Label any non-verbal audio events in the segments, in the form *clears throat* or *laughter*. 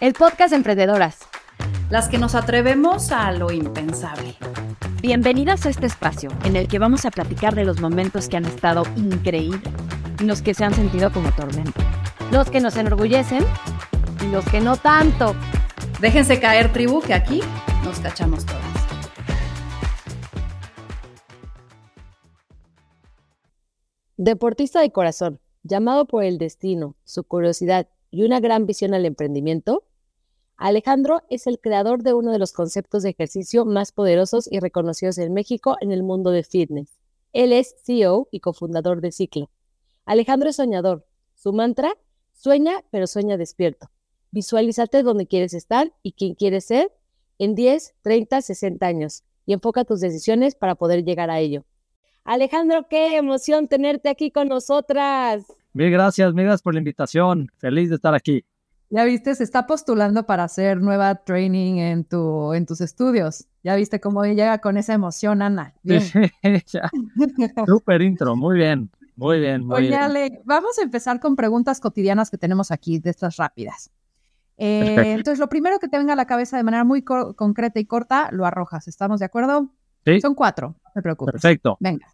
el podcast Emprendedoras. Las que nos atrevemos a lo impensable. Bienvenidas a este espacio en el que vamos a platicar de los momentos que han estado increíbles y los que se han sentido como tormenta. Los que nos enorgullecen y los que no tanto. Déjense caer, tribu, que aquí nos cachamos todas. Deportista de corazón, llamado por el destino, su curiosidad y una gran visión al emprendimiento, Alejandro es el creador de uno de los conceptos de ejercicio más poderosos y reconocidos en México en el mundo de fitness. Él es CEO y cofundador de Ciclo. Alejandro es soñador. Su mantra, sueña pero sueña despierto. Visualízate donde quieres estar y quién quieres ser en 10, 30, 60 años y enfoca tus decisiones para poder llegar a ello. Alejandro, qué emoción tenerte aquí con nosotras. Mil gracias, mil gracias por la invitación. Feliz de estar aquí. Ya viste, se está postulando para hacer nueva training en, tu, en tus estudios. Ya viste cómo llega con esa emoción, Ana. *laughs* *laughs* Súper intro, muy bien, muy bien. Muy Oye, Ale, vamos a empezar con preguntas cotidianas que tenemos aquí, de estas rápidas. Eh, entonces, lo primero que te venga a la cabeza de manera muy concreta y corta, lo arrojas. ¿Estamos de acuerdo? Sí. Son cuatro, no te preocupes. Perfecto. Venga.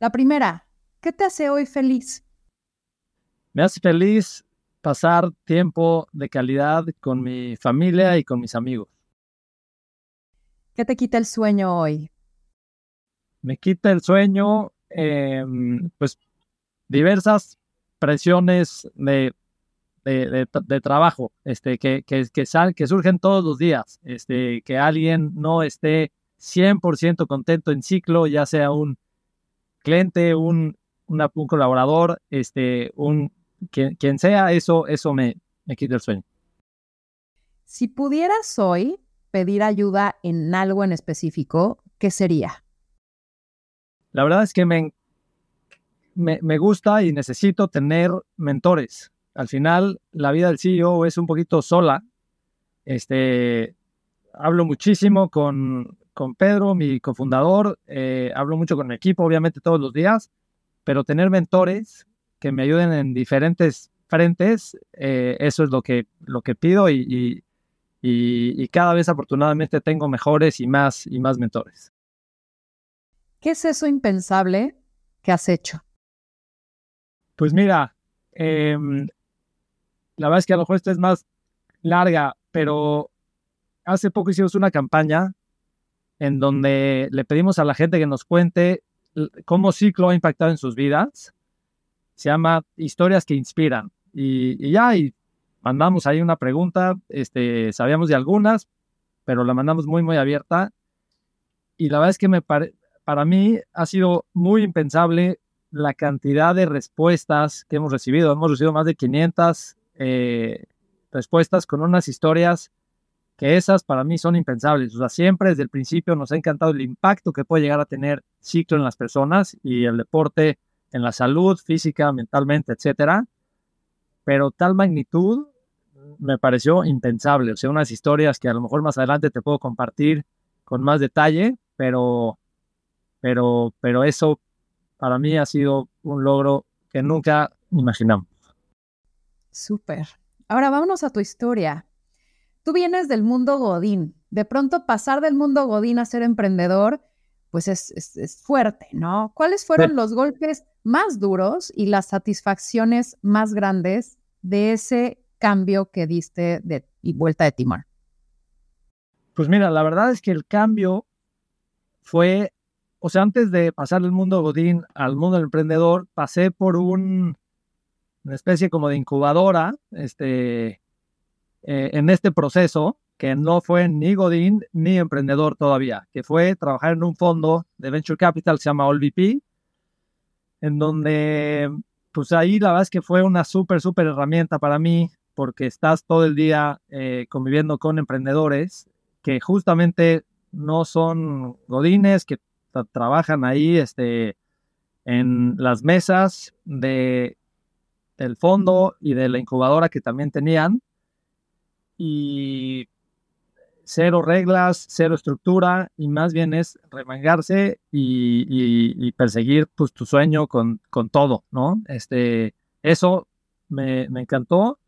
La primera, ¿qué te hace hoy feliz? Me hace feliz pasar tiempo de calidad con mi familia y con mis amigos. ¿Qué te quita el sueño hoy? Me quita el sueño, em, pues diversas presiones de, de, trabajo este, que, que, que, que surgen todos los días. Este, que alguien no esté 100% contento en ciclo, ya sea un cliente, un, un colaborador, este, un, quien, sea, eso, eso me, me quita el sueño. Si pudieras hoy pedir ayuda en algo en específico, ¿qué sería? La verdad es que me, me, me, gusta y necesito tener mentores. Al final, la vida del CEO es un poquito sola. Este, hablo muchísimo con, con Pedro, mi cofundador, eh, hablo mucho con mi equipo, obviamente todos los días, pero tener mentores que me ayuden en diferentes frentes, eh, eso es lo que, lo que pido y, y, cada vez afortunadamente tengo mejores y más, y más mentores. ¿Qué es eso impensable que has hecho? Pues mira, em, la verdad es que a lo mejor esta es más larga, pero hace poco hicimos una campaña en donde le pedimos a la gente que nos cuente cómo Ciclo ha impactado en sus vidas se llama Historias que Inspiran. Y, ya, y mandamos ahí una pregunta, este, sabíamos de algunas, pero la mandamos muy, muy abierta. Y la verdad es que me para mí ha sido muy impensable la cantidad de respuestas que hemos recibido. Hemos recibido más de 500 eh, respuestas con unas historias que esas para mí son impensables. O sea, siempre desde el principio nos ha encantado el impacto que puede llegar a tener ciclo en las personas y el deporte en la salud física, mentalmente, etcétera. Pero tal magnitud me pareció impensable. O sea, unas historias que a lo mejor más adelante te puedo compartir con más detalle, pero, pero, pero eso para mí ha sido un logro que nunca imaginamos. Súper. Ahora vámonos a tu historia. Tú vienes del mundo Godín. De pronto pasar del mundo Godín a ser emprendedor pues es, fuerte, ¿no? ¿Cuáles fueron los golpes más duros y las satisfacciones más grandes de ese cambio que diste de y vuelta de timón? Pues mira, la verdad es que el cambio fue, o sea, antes de pasar del mundo Godín al mundo del emprendedor, pasé por un, una especie como de incubadora, este, eh, en este proceso, que no fue ni Godín ni emprendedor todavía, que fue trabajar en un fondo de Venture Capital, se llama AllVP, en donde, pues ahí la verdad es que fue una súper, súper herramienta para mí, porque estás todo el día eh, conviviendo con emprendedores que justamente no son godines, que trabajan ahí este, en las mesas de, del fondo y de la incubadora que también tenían. Y cero reglas, cero estructura y más bien es remangarse y, perseguir pues, tu sueño con, todo, ¿no? Este, eso me, encantó.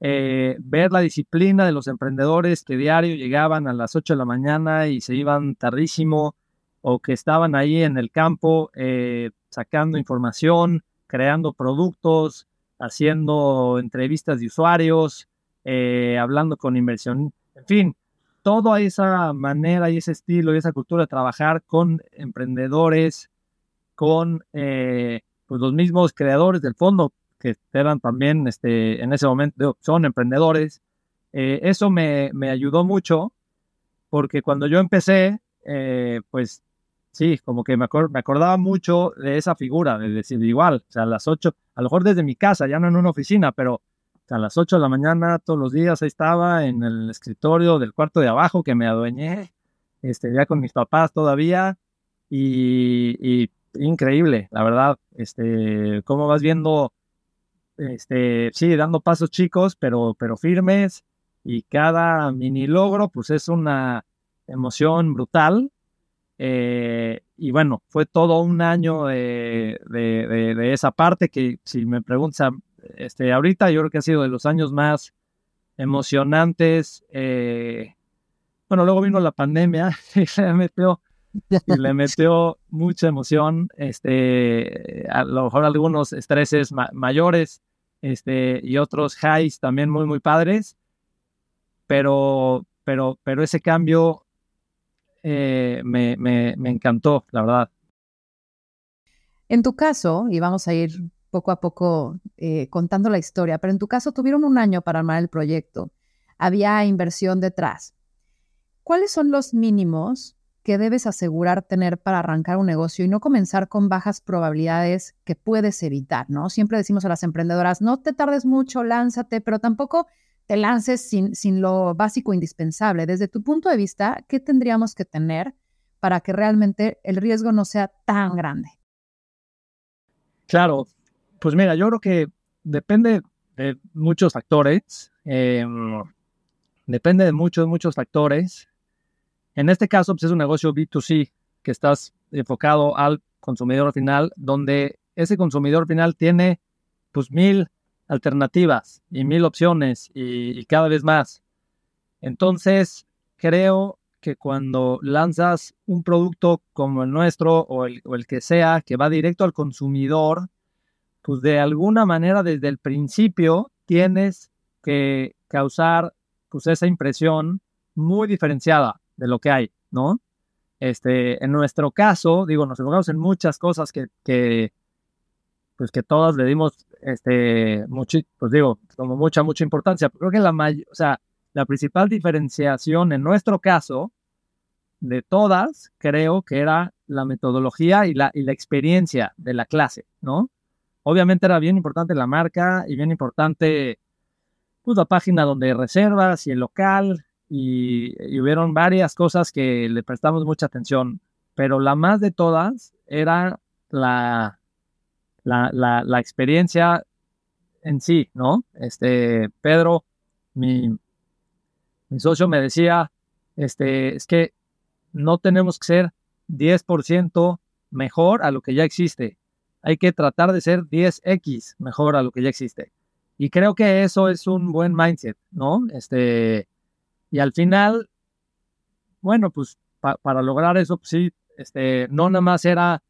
eh, ver la disciplina de los emprendedores que diario llegaban a las 8 de la mañana y se iban tardísimo o que estaban ahí en el campo eh, sacando información, creando productos, haciendo entrevistas de usuarios, eh, hablando con inversión, en fin, toda esa manera y ese estilo y esa cultura de trabajar con emprendedores, con pues los mismos creadores del fondo que eran también este, en ese momento, son emprendedores. Eh, eso me, me, ayudó mucho porque cuando yo empecé, eh, pues sí, como que me, me, acordaba mucho de esa figura, de decir igual, o sea, a las 8, a lo mejor desde mi casa, ya no en una oficina, pero a las 8 de la mañana todos los días ahí estaba en el escritorio del cuarto de abajo que me adueñé, este, ya con mis papás todavía, y, increíble, la verdad, este, cómo vas viendo este, sí, dando pasos chicos, pero, pero firmes. Y cada mini logro, pues es una emoción brutal. Eh, y bueno, fue todo un año de, de, esa parte que si me preguntas este, ahorita, yo creo que ha sido de los años más emocionantes. Eh, bueno, luego vino la pandemia *laughs* y le metió, mucha emoción, este, a lo mejor algunos estreses mayores, este, y otros highs también muy, muy padres, pero, pero, pero ese cambio eh, me, me, me encantó, la verdad. En tu caso, y vamos a ir poco a poco eh, contando la historia, pero en tu caso tuvieron un año para armar el proyecto. Había inversión detrás. ¿Cuáles son los mínimos que debes asegurar tener para arrancar un negocio y no comenzar con bajas probabilidades que puedes evitar, ¿no? Siempre decimos a las emprendedoras, no te tardes mucho, lánzate, pero tampoco te lances sin, sin lo básico indispensable. Desde tu punto de vista, ¿qué tendríamos que tener para que realmente el riesgo no sea tan grande? Claro, pues mira, yo creo que depende de muchos factores. Em, depende de muchos, muchos factores. En este caso, pues es un negocio B2C que estás enfocado al consumidor final, donde ese consumidor final tiene pues mil alternativas y mil opciones y, cada vez más. Entonces, creo que cuando lanzas un producto como el nuestro o el que sea, que va directo al consumidor, pues de alguna manera desde el principio tienes que causar pues esa impresión muy diferenciada de lo que hay, ¿no? Este, en nuestro caso, digo, nos enfocamos en muchas cosas que, que pues que todas le dimos, este, mucho, pues digo, como mucha, mucha importancia. Creo que la mayor, o sea, la principal diferenciación en nuestro caso de todas, creo que era la metodología y la, y la experiencia de la clase, ¿no? Obviamente era bien importante la marca y bien importante pues, la página donde reservas y el local y, hubieron varias cosas que le prestamos mucha atención, pero la más de todas era la, la, la, experiencia en sí, ¿no? Este, Pedro, mi, mi socio me decía, este, es que no tenemos que ser 10% mejor a lo que ya existe. Hay que tratar de ser 10x mejor a lo que ya existe. Y creo que eso es un buen mindset, ¿no? Este, y al final, bueno, pues para lograr eso, pues sí, este, no nada más era,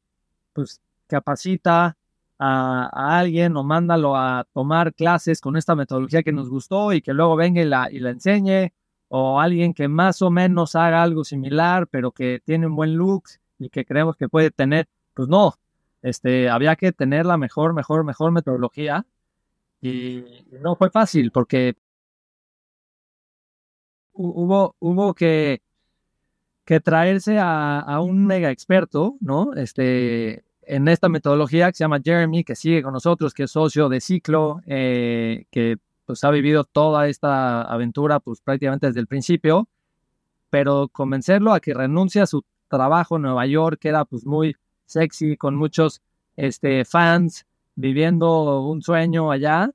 pues capacita a, alguien o mándalo a tomar clases con esta metodología que nos gustó y que luego venga y y la enseñe, o alguien que más o menos haga algo similar, pero que tiene un buen look y que creemos que puede tener, pues no, este, había que tener la mejor, mejor, mejor metodología. Y no fue fácil porque hubo, hubo que, que traerse a, un mega experto, ¿no? Este, en esta metodología que se llama Jeremy, que sigue con nosotros, que es socio de Ciclo, eh, que pues ha vivido toda esta aventura pues prácticamente desde el principio, pero convencerlo a que renuncie a su trabajo en Nueva York, que era pues muy sexy, con muchos este, fans, viviendo un sueño allá,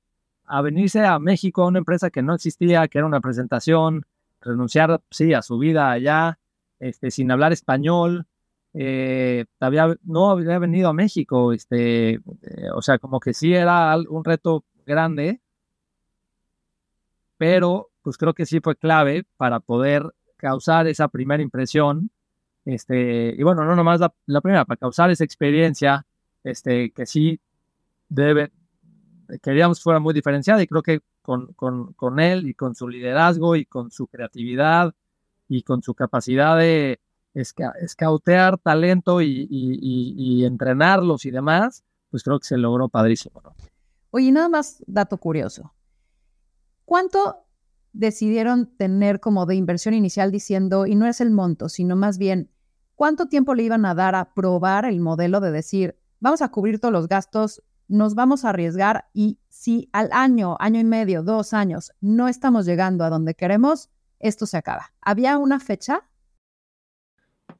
a venirse a México a una empresa que no existía, que era una presentación, renunciar, sí, a su vida allá, este, sin hablar español. Eh, no había venido a México, este, eh, o sea, como que sí era un reto grande. pero pues creo que sí fue clave para poder causar esa primera impresión. Este, y bueno, no nomás la, primera, para causar esa experiencia, este, que sí debe, queríamos fuera muy diferenciada y creo que con, con, con, él y con su liderazgo y con su creatividad y con su capacidad de escautear talento y, y, y, entrenarlos y demás, pues creo que se logró padrísimo. ¿no? Oye, nada más dato curioso. ¿Cuánto decidieron tener como de inversión inicial diciendo, y no es el monto, sino más bien, cuánto tiempo le iban a dar a probar el modelo de decir, vamos a cubrir todos los gastos, nos vamos a arriesgar y si al año, año y medio, dos años no estamos llegando a donde queremos, esto se acaba. ¿Había una fecha?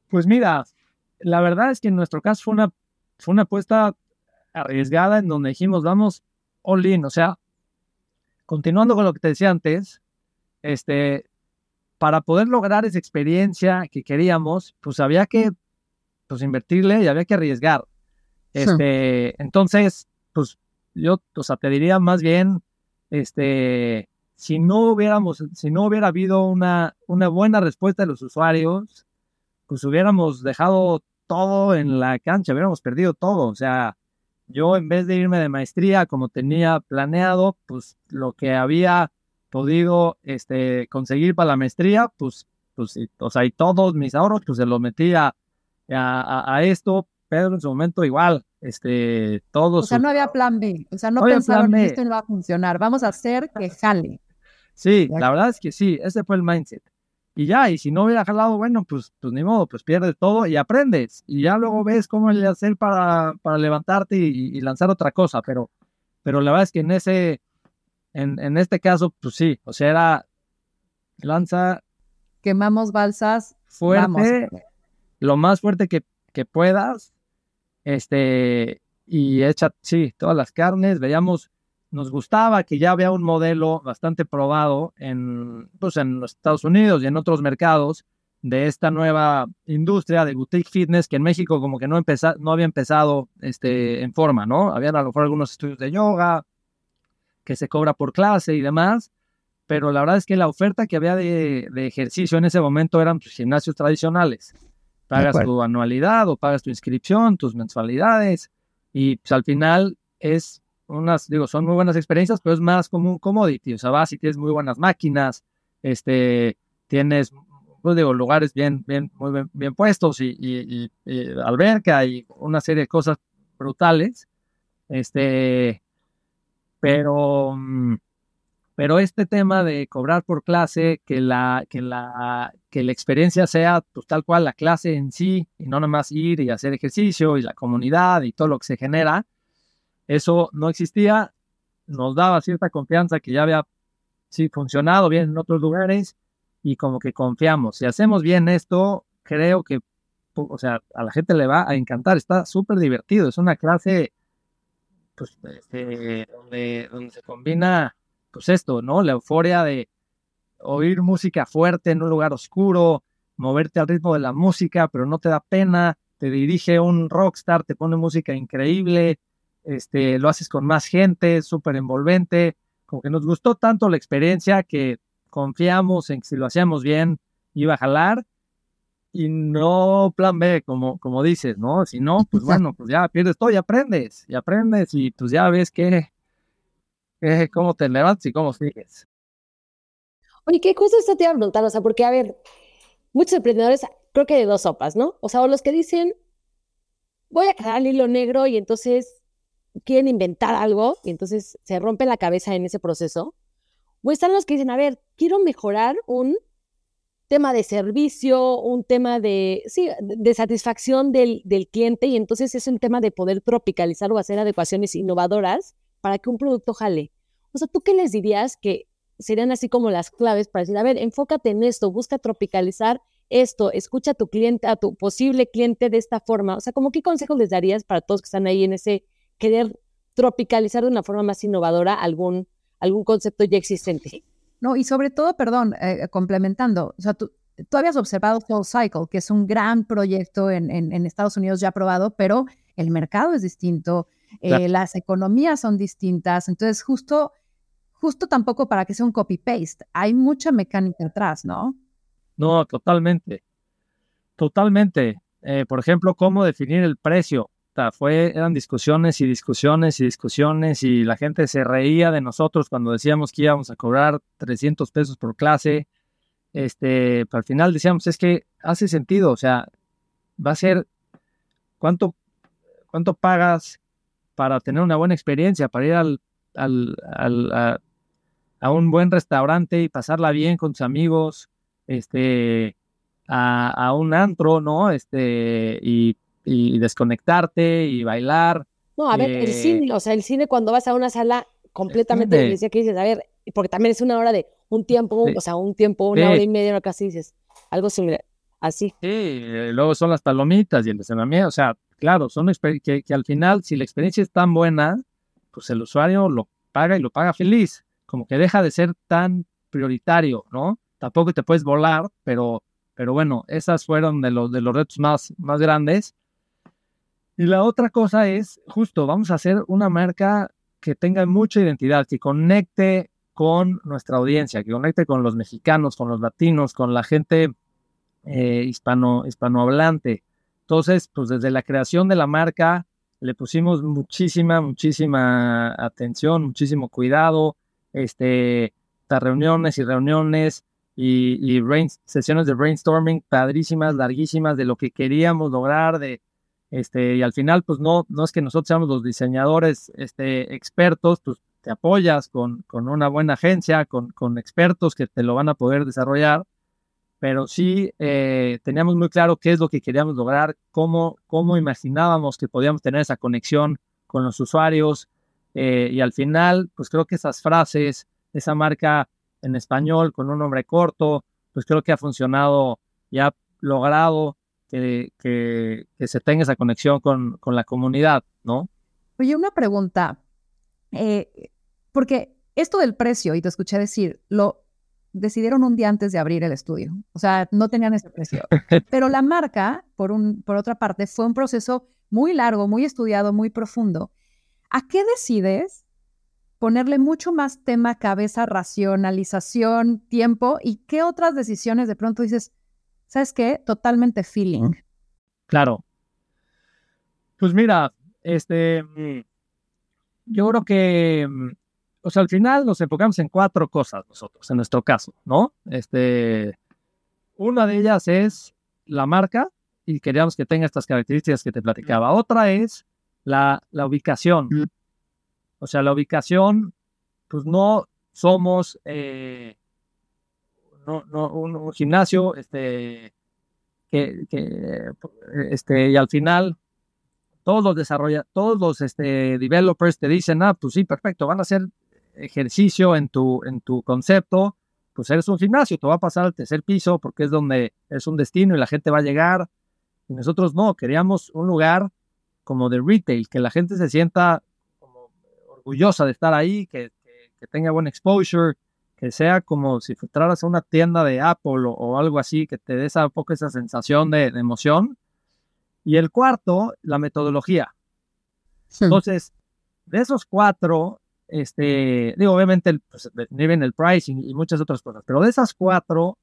Pues mira, la verdad es que en nuestro caso fue una, fue una apuesta arriesgada en donde dijimos, vamos all in, o sea, continuando con lo que te decía antes, este, para poder lograr esa experiencia que queríamos, pues había que pues, invertirle y había que arriesgar. Este, entonces, pues yo, o sea, te diría más bien, este, si no hubiéramos, si no hubiera habido una, una buena respuesta de los usuarios, pues hubiéramos dejado todo en la cancha, hubiéramos perdido todo. O sea, yo en vez de irme de maestría como tenía planeado, pues lo que había podido este, conseguir para la maestría, pues, pues, o sea, y todos mis ahorros, pues se los metía a, a, esto, Pedro en su momento igual, este, todos. O sea, no había plan B, o sea, no, pensaron que esto no va a funcionar, vamos a hacer que jale. Sí, la verdad es que sí, ese fue el mindset. Y ya, y si no hubiera jalado, bueno, pues, pues ni modo, pues pierdes todo y aprendes. Y ya luego ves cómo le hacer para, para levantarte y, lanzar otra cosa. Pero, pero la verdad es que en ese, en, en este caso, pues sí, o sea, era lanza. Quemamos balsas. Fuerte, lo más fuerte que, que puedas. Este, y echa, sí, todas las carnes. Veíamos nos gustaba que ya había un modelo bastante probado en, pues, en los Estados Unidos y en otros mercados de esta nueva industria de boutique fitness que en México como que no, no había empezado este, en forma, ¿no? Habían a lo mejor algunos estudios de yoga que se cobra por clase y demás, pero la verdad es que la oferta que había de, ejercicio en ese momento eran tus gimnasios tradicionales. Pagas tu anualidad o pagas tu inscripción, tus mensualidades y pues, al final es unas, digo, son muy buenas experiencias, pero es más como un commodity, o sea, vas y tienes muy buenas máquinas, este, tienes, pues digo, lugares bien, bien, muy bien, puestos y, y, alberca y una serie de cosas brutales, este, pero, mm, pero este tema de cobrar por clase, que la, que la, que la experiencia sea pues, tal cual la clase en sí, y no nada más ir y hacer ejercicio y la comunidad y todo lo que se genera, eso no existía, nos daba cierta confianza que ya había sí, funcionado bien en otros lugares y como que confiamos. Si hacemos bien esto, creo que, o sea, a la gente le va a encantar, está súper divertido, es una clase pues, este, donde, donde se combina, pues esto, ¿no? La euforia de oír música fuerte en un lugar oscuro, moverte al ritmo de la música, pero no te da pena, te dirige un rockstar, te pone música increíble, este, lo haces con más gente, súper envolvente, como que nos gustó tanto la experiencia que confiamos en que si lo hacíamos bien iba a jalar y no plan B, como, como dices, ¿no? Si no, pues bueno, pues ya pierdes todo y aprendes, y aprendes y pues ya ves que, cómo te levantas y cómo sigues. Oye, ¿qué cosa esto te iba a preguntar? O sea, porque, a ver, muchos emprendedores, creo que de dos sopas, ¿no? O sea, o los que dicen, voy a quedar al hilo negro y entonces quieren inventar algo y entonces se rompe la cabeza en ese proceso. O están los que dicen, a ver, quiero mejorar un tema de servicio, un tema de, sí, de satisfacción del, del cliente y entonces es un tema de poder tropicalizar o hacer adecuaciones innovadoras para que un producto jale. O sea, ¿tú qué les dirías que serían así como las claves para decir, a ver, enfócate en esto, busca tropicalizar esto, escucha a tu cliente, a tu posible cliente de esta forma? O sea, ¿cómo qué consejos les darías para todos que están ahí en ese querer tropicalizar de una forma más innovadora algún, algún concepto ya existente. No, y sobre todo, perdón, eh, complementando, o sea, tú, tú, habías observado Soul Cycle, que es un gran proyecto en, en, Estados Unidos ya aprobado, pero el mercado es distinto, eh, las economías son distintas, entonces justo, justo tampoco para que sea un copy-paste. Hay mucha mecánica atrás, ¿no? No, totalmente. Totalmente. Eh, por ejemplo, cómo definir el precio. Fue, eran discusiones y discusiones y discusiones y la gente se reía de nosotros cuando decíamos que íbamos a cobrar 300 pesos por clase. Este, al final decíamos, es que hace sentido, o sea, va a ser, ¿cuánto, cuánto pagas para tener una buena experiencia, para ir al, al, al a, un buen restaurante y pasarla bien con tus amigos, este, a, a un antro, ¿no? Este, y, y, desconectarte y bailar. No, a ver, el eh, cine, o sea, el cine cuando vas a una sala completamente, decía que dices, a ver, porque también es una hora de un tiempo, o sea, un tiempo, una hora y media, una casi dices, algo similar, así. Sí, luego son las palomitas y el estacionamiento, o sea, claro, son que, que al final, si la experiencia es tan buena, pues el usuario lo paga y lo paga feliz, como que deja de ser tan prioritario, ¿no? Tampoco te puedes volar, pero, pero bueno, esas fueron de los, de los retos más, más grandes. Y la otra cosa es, justo, vamos a hacer una marca que tenga mucha identidad, que conecte con nuestra audiencia, que conecte con los mexicanos, con los latinos, con la gente eh, hispano, hispanohablante. Entonces, pues desde la creación de la marca le pusimos muchísima, muchísima atención, muchísimo cuidado, este, reuniones y reuniones y, y sesiones de brainstorming padrísimas, larguísimas de lo que queríamos lograr, de, este, y al final, pues no, no es que nosotros seamos los diseñadores este, expertos, pues te apoyas con, con una buena agencia, con, con expertos que te lo van a poder desarrollar, pero sí eh, teníamos muy claro qué es lo que queríamos lograr, cómo, cómo imaginábamos que podíamos tener esa conexión con los usuarios eh, y al final, pues creo que esas frases, esa marca en español con un nombre corto, pues creo que ha funcionado y ha logrado que, que, se tenga esa conexión con, con, la comunidad, ¿no? Oye, una pregunta, eh, porque esto del precio, y te escuché decir, lo, decidieron un día antes de abrir el estudio. O sea, no tenían ese precio. *laughs* Pero la marca, por, un, por otra parte, fue un proceso muy largo, muy estudiado, muy profundo. ¿A qué decides ponerle mucho más tema, cabeza, racionalización, tiempo? ¿Y qué otras decisiones de pronto dices, sabes qué? Totalmente feeling. Claro. Pues mira, este, mm, yo creo que mm, o sea, al final nos enfocamos en cuatro cosas nosotros, en nuestro caso, ¿no? Este, una de ellas es la marca y queríamos que tenga estas características que te platicaba. Otra es la, la ubicación. O sea, la ubicación, pues no somos eh, no, no, un, gimnasio este, que, este, y al final todos los todos los este, developers te dicen, ah, pues sí, perfecto, van a ser ejercicio en tu, en tu concepto, pues eres un gimnasio, te va a pasar al tercer piso porque es donde es un destino y la gente va a llegar. Y nosotros no, queríamos un lugar como de retail, que la gente se sienta como orgullosa de estar ahí, que, que, tenga buen exposure, que sea como si entraras a una tienda de Apple o, algo así, que te dé esa, un poco esa sensación de, emoción. Y el cuarto, la metodología. Entonces, de esos cuatro, este, digo, obviamente, el, pues, el pricing y muchas otras cosas, pero de esas cuatro,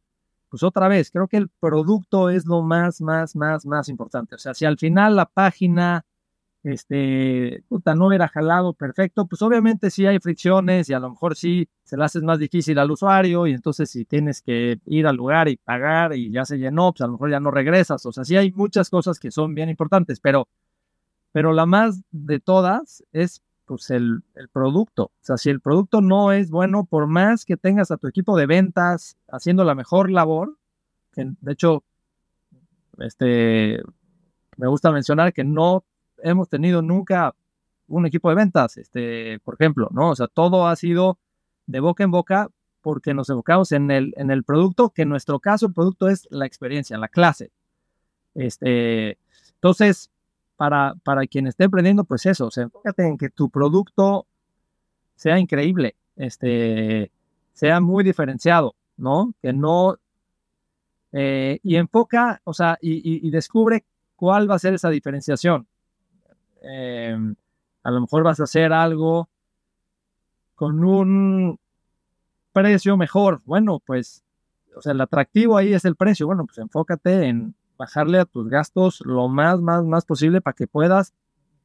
pues otra vez, creo que el producto es lo más, más, más, más importante. O sea, si al final la página, este, puta, no era jalado perfecto, pues obviamente sí hay fricciones y a lo mejor sí se le hace más difícil al usuario y entonces si tienes que ir al lugar y pagar y ya se llenó, pues a lo mejor ya no regresas. O sea, sí hay muchas cosas que son bien importantes, pero, pero la más de todas es pues el, producto. O sea, si el producto no es bueno, por más que tengas a tu equipo de ventas haciendo la mejor labor, que de hecho, este, me gusta mencionar que no hemos tenido nunca un equipo de ventas, este, por ejemplo, ¿no? O sea, todo ha sido de boca en boca porque nos enfocamos en el, en el producto, que en nuestro caso el producto es la experiencia, la clase. Este, entonces, para, para quien esté emprendiendo, pues eso, o sea, enfócate en que tu producto sea increíble, este, sea muy diferenciado, ¿no? Que no, eh, y enfoca, o sea, y, descubre cuál va a ser esa diferenciación. Em, a lo mejor vas a hacer algo con un, precio mejor. Bueno, pues, o sea, el atractivo ahí es el precio. Bueno, pues enfócate en bajarle a tus gastos lo más, más, más posible para que puedas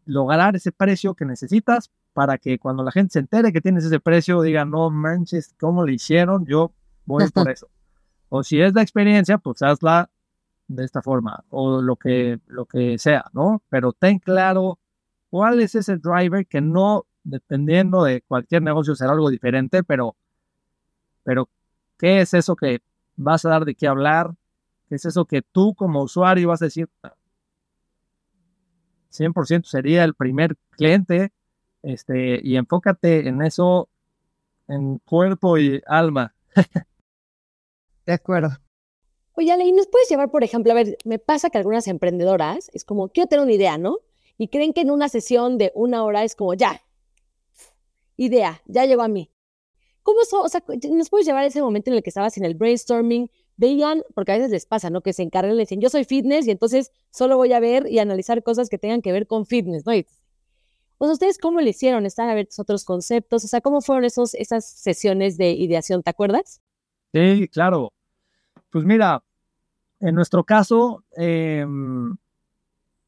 lograr ese precio que necesitas para que cuando la gente se entere que tienes ese precio diga, no manches, ¿cómo le hicieron? Yo voy por *laughs* eso. O si es la experiencia, pues hazla de esta forma o lo que, lo que sea, ¿no? Pero ten claro cuál es ese driver que no, dependiendo de cualquier negocio, será algo diferente, pero, pero ¿qué es eso que vas a dar de qué hablar? ¿Qué es eso que tú como usuario vas a decir? 100% sería el primer cliente este, y enfócate en eso, en cuerpo y alma. de acuerdo. Oye, Ale, ¿y nos puedes llevar, por ejemplo, a ver, me pasa que algunas emprendedoras es como, quiero tener una idea, ¿no? Y creen que en una sesión de una hora es como, ya, idea, ya llegó a mí. ¿Cómo eso? O sea, nos puedes llevar a ese momento en el que estabas en el brainstorming, veían, porque a veces les pasa, ¿no? Que se encargan y le dicen, yo soy fitness y entonces solo voy a ver y analizar cosas que tengan que ver con fitness, ¿no? pues ustedes cómo le hicieron, están a ver otros conceptos, o sea, ¿cómo fueron esos, esas sesiones de ideación, te acuerdas? Sí, claro. Pues mira, en nuestro caso, em,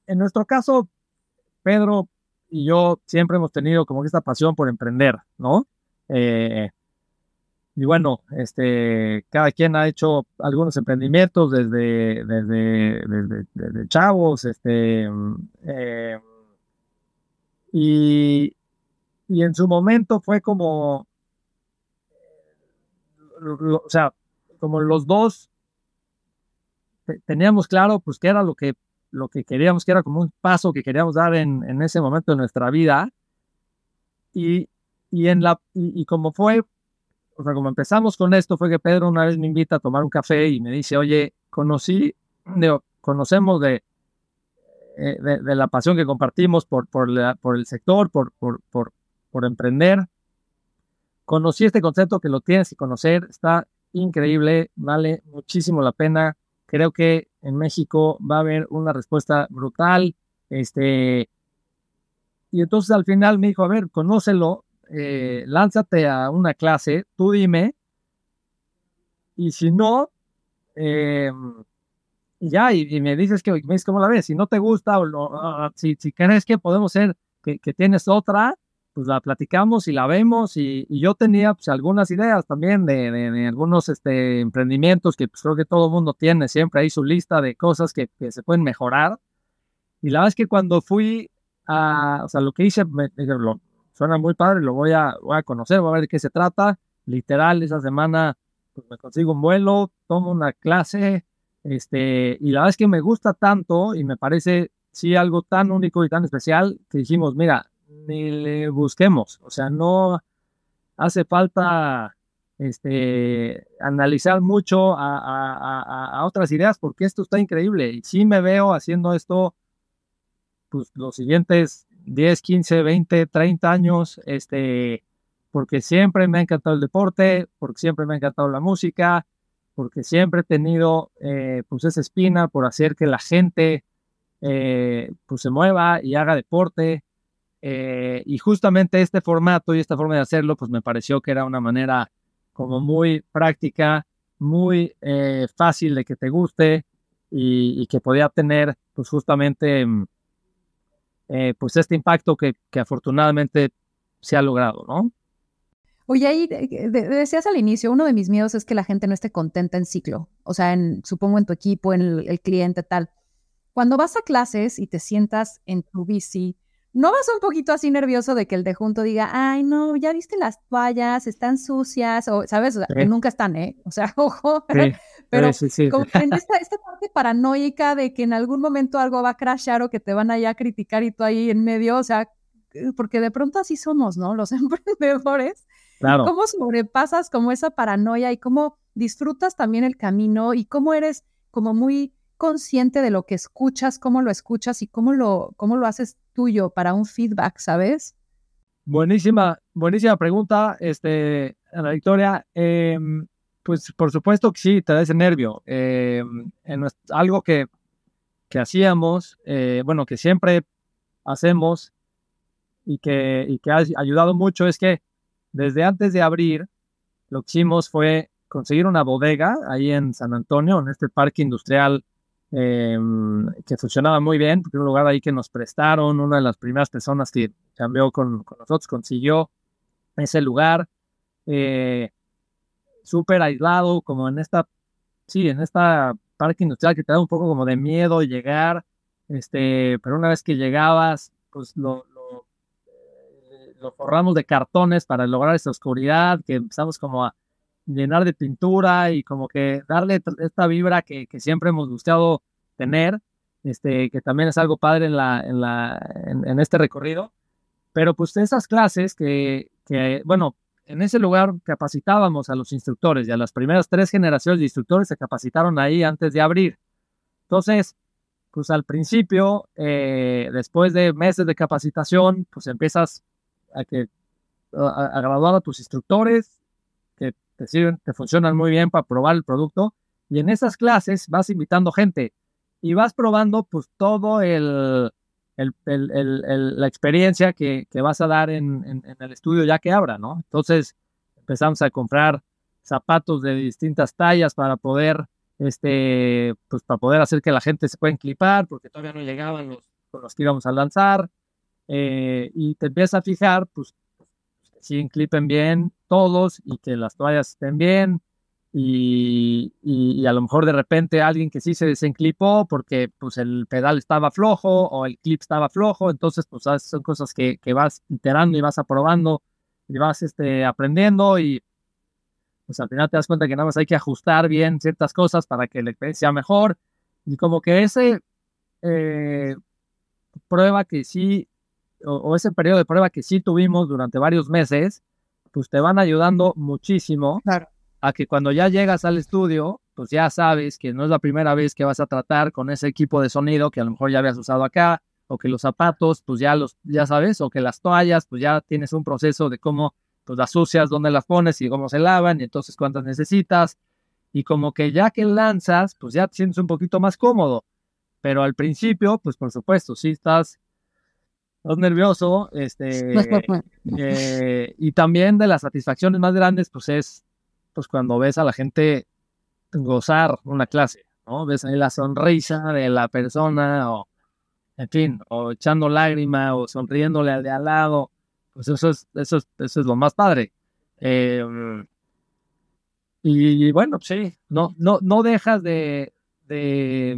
en nuestro caso, Pedro y yo siempre hemos tenido como esta pasión por emprender, ¿no? Eh, y bueno, este, cada quien ha hecho algunos emprendimientos desde, desde, desde, chavos, este, eh, y, y en su momento fue como, o sea, como los dos teníamos claro, pues, que era lo que, lo que queríamos, que era como un paso que queríamos dar en, en ese momento de nuestra vida. Y, y, en la, y como fue o sea, como empezamos con esto, fue que Pedro una vez me invita a tomar un café y me dice, oye, conocí, conocemos de, eh, de, la pasión que compartimos por, por, por el sector, por, por, por, por emprender. Conocí este concepto que lo tienes que conocer, está increíble, vale muchísimo la pena. Creo que en México va a haber una respuesta brutal. Este, y entonces al final me dijo, a ver, conócelo, eh, lánzate a una clase, tú dime, y si no, eh, ya, y, me dices que me dices cómo la ves, si no te gusta, o ah, si, si, crees que podemos ser, que, tienes otra, pues la platicamos y la vemos, y, yo tenía pues, algunas ideas también de, algunos este, emprendimientos que pues, creo que todo el mundo tiene siempre ahí su lista de cosas que, que, se pueden mejorar, y la verdad es que cuando fui a, o sea, lo que hice, me, suena muy padre, lo voy a, voy a conocer, voy a ver de qué se trata. Literal, esa semana pues, me consigo un vuelo, tomo una clase, este, y la verdad es que me gusta tanto y me parece sí algo tan único y tan especial que dijimos, mira, ni le busquemos, o sea, no hace falta este, analizar mucho a, a, a, otras ideas porque esto está increíble y sí me veo haciendo esto pues los siguientes 10, 15, 20, 30 años, este, porque siempre me ha encantado el deporte, porque siempre me ha encantado la música, porque siempre he tenido eh, pues esa espina por hacer que la gente eh, pues se mueva y haga deporte. Eh, y justamente este formato y esta forma de hacerlo, pues me pareció que era una manera como muy práctica, muy fácil de que te guste y, que podía tener pues justamente mm, eh, pues este impacto que, afortunadamente se ha logrado, ¿no? Oye, ahí decías al inicio, uno de mis miedos es que la gente no esté contenta en ciclo, o sea, en, supongo en tu equipo, en el, el cliente, tal. Cuando vas a clases y te sientas en tu bici ¿No vas un poquito así nervioso de que el de junto diga, ay, no, ya viste las toallas, están sucias, o, ¿sabes? que nunca están, ¿eh? O sea, *laughs* ojo. Pero como en esta, esta, parte paranoica de que en algún momento algo va a crashar o que te van allá a criticar y tú ahí en medio, o sea, eh, porque de pronto así somos, ¿no? Los *laughs* emprendedores. Claro. ¿Cómo sobrepasas como esa paranoia y cómo disfrutas también el camino y cómo eres como muy consciente de lo que escuchas, cómo lo escuchas y cómo lo, cómo lo haces tuyo para un feedback, ¿sabes? Buenísima, buenísima pregunta, este, Ana Victoria. Em, pues por supuesto que sí, te da ese nervio. Em, en algo que, que hacíamos, eh, bueno, que siempre hacemos y que, y que ha ayudado mucho es que desde antes de abrir, lo que hicimos fue conseguir una bodega ahí en San Antonio, en este parque industrial em, que funcionaba muy bien, porque un lugar ahí que nos prestaron, una de las primeras personas que cambió con, nosotros consiguió ese lugar, eh, súper aislado, como en esta, sí, en esta parque industrial que te da un poco como de miedo llegar, este, pero una vez que llegabas, pues lo, lo, eh, lo forramos de cartones para lograr esa oscuridad, que empezamos como a llenar de pintura y como que darle esta vibra que, que siempre hemos gustado tener, este, que también es algo padre en, la, en, la, en, este recorrido. Pero pues esas clases que, que, bueno, en ese lugar capacitábamos a los instructores y a las primeras tres generaciones de instructores se capacitaron ahí antes de abrir. Entonces, pues al principio, eh, después de meses de capacitación, pues empiezas a, que, a graduar a tus instructores, te sirven, te funcionan muy bien para probar el producto. Y en esas clases vas invitando gente y vas probando pues todo el, la experiencia que, vas a dar en, el estudio ya que abra, ¿no? Entonces empezamos a comprar zapatos de distintas tallas para poder, este, pues para poder hacer que la gente se pueda enclipar, porque todavía no llegaban los los que íbamos a lanzar. Eh, y te empiezas a fijar, pues, si enclipen bien todos y que las toallas estén bien. Y, y, a lo mejor de repente alguien que sí se desenclipó porque pues el pedal estaba flojo o el clip estaba flojo, entonces pues son cosas que, que vas iterando y vas aprobando y vas este, aprendiendo y pues al final te das cuenta que nada más hay que ajustar bien ciertas cosas para que la experiencia sea mejor y como que ese eh, prueba que sí o, ese periodo de prueba que sí tuvimos durante varios meses, pues te van ayudando muchísimo a que cuando ya llegas al estudio, pues ya sabes que no es la primera vez que vas a tratar con ese equipo de sonido que a lo mejor ya habías usado acá, o que los zapatos, pues ya los, ya sabes, o que las toallas, pues ya tienes un proceso de cómo pues las sucias, dónde las pones y cómo se lavan, y entonces cuántas necesitas. Y como que ya que lanzas, pues ya te sientes un poquito más cómodo. Pero al principio, pues por supuesto, sí estás estás nervioso, este, *laughs* eh, y también de las satisfacciones más grandes, pues es, pues cuando ves a la gente gozar una clase, ¿no? Ves ahí la sonrisa de la persona, o, en fin, o echando lágrima, o sonriéndole al de al lado, pues eso es, eso es, eso es lo más padre. Em, y, bueno, sí, no, no, no dejas de, de,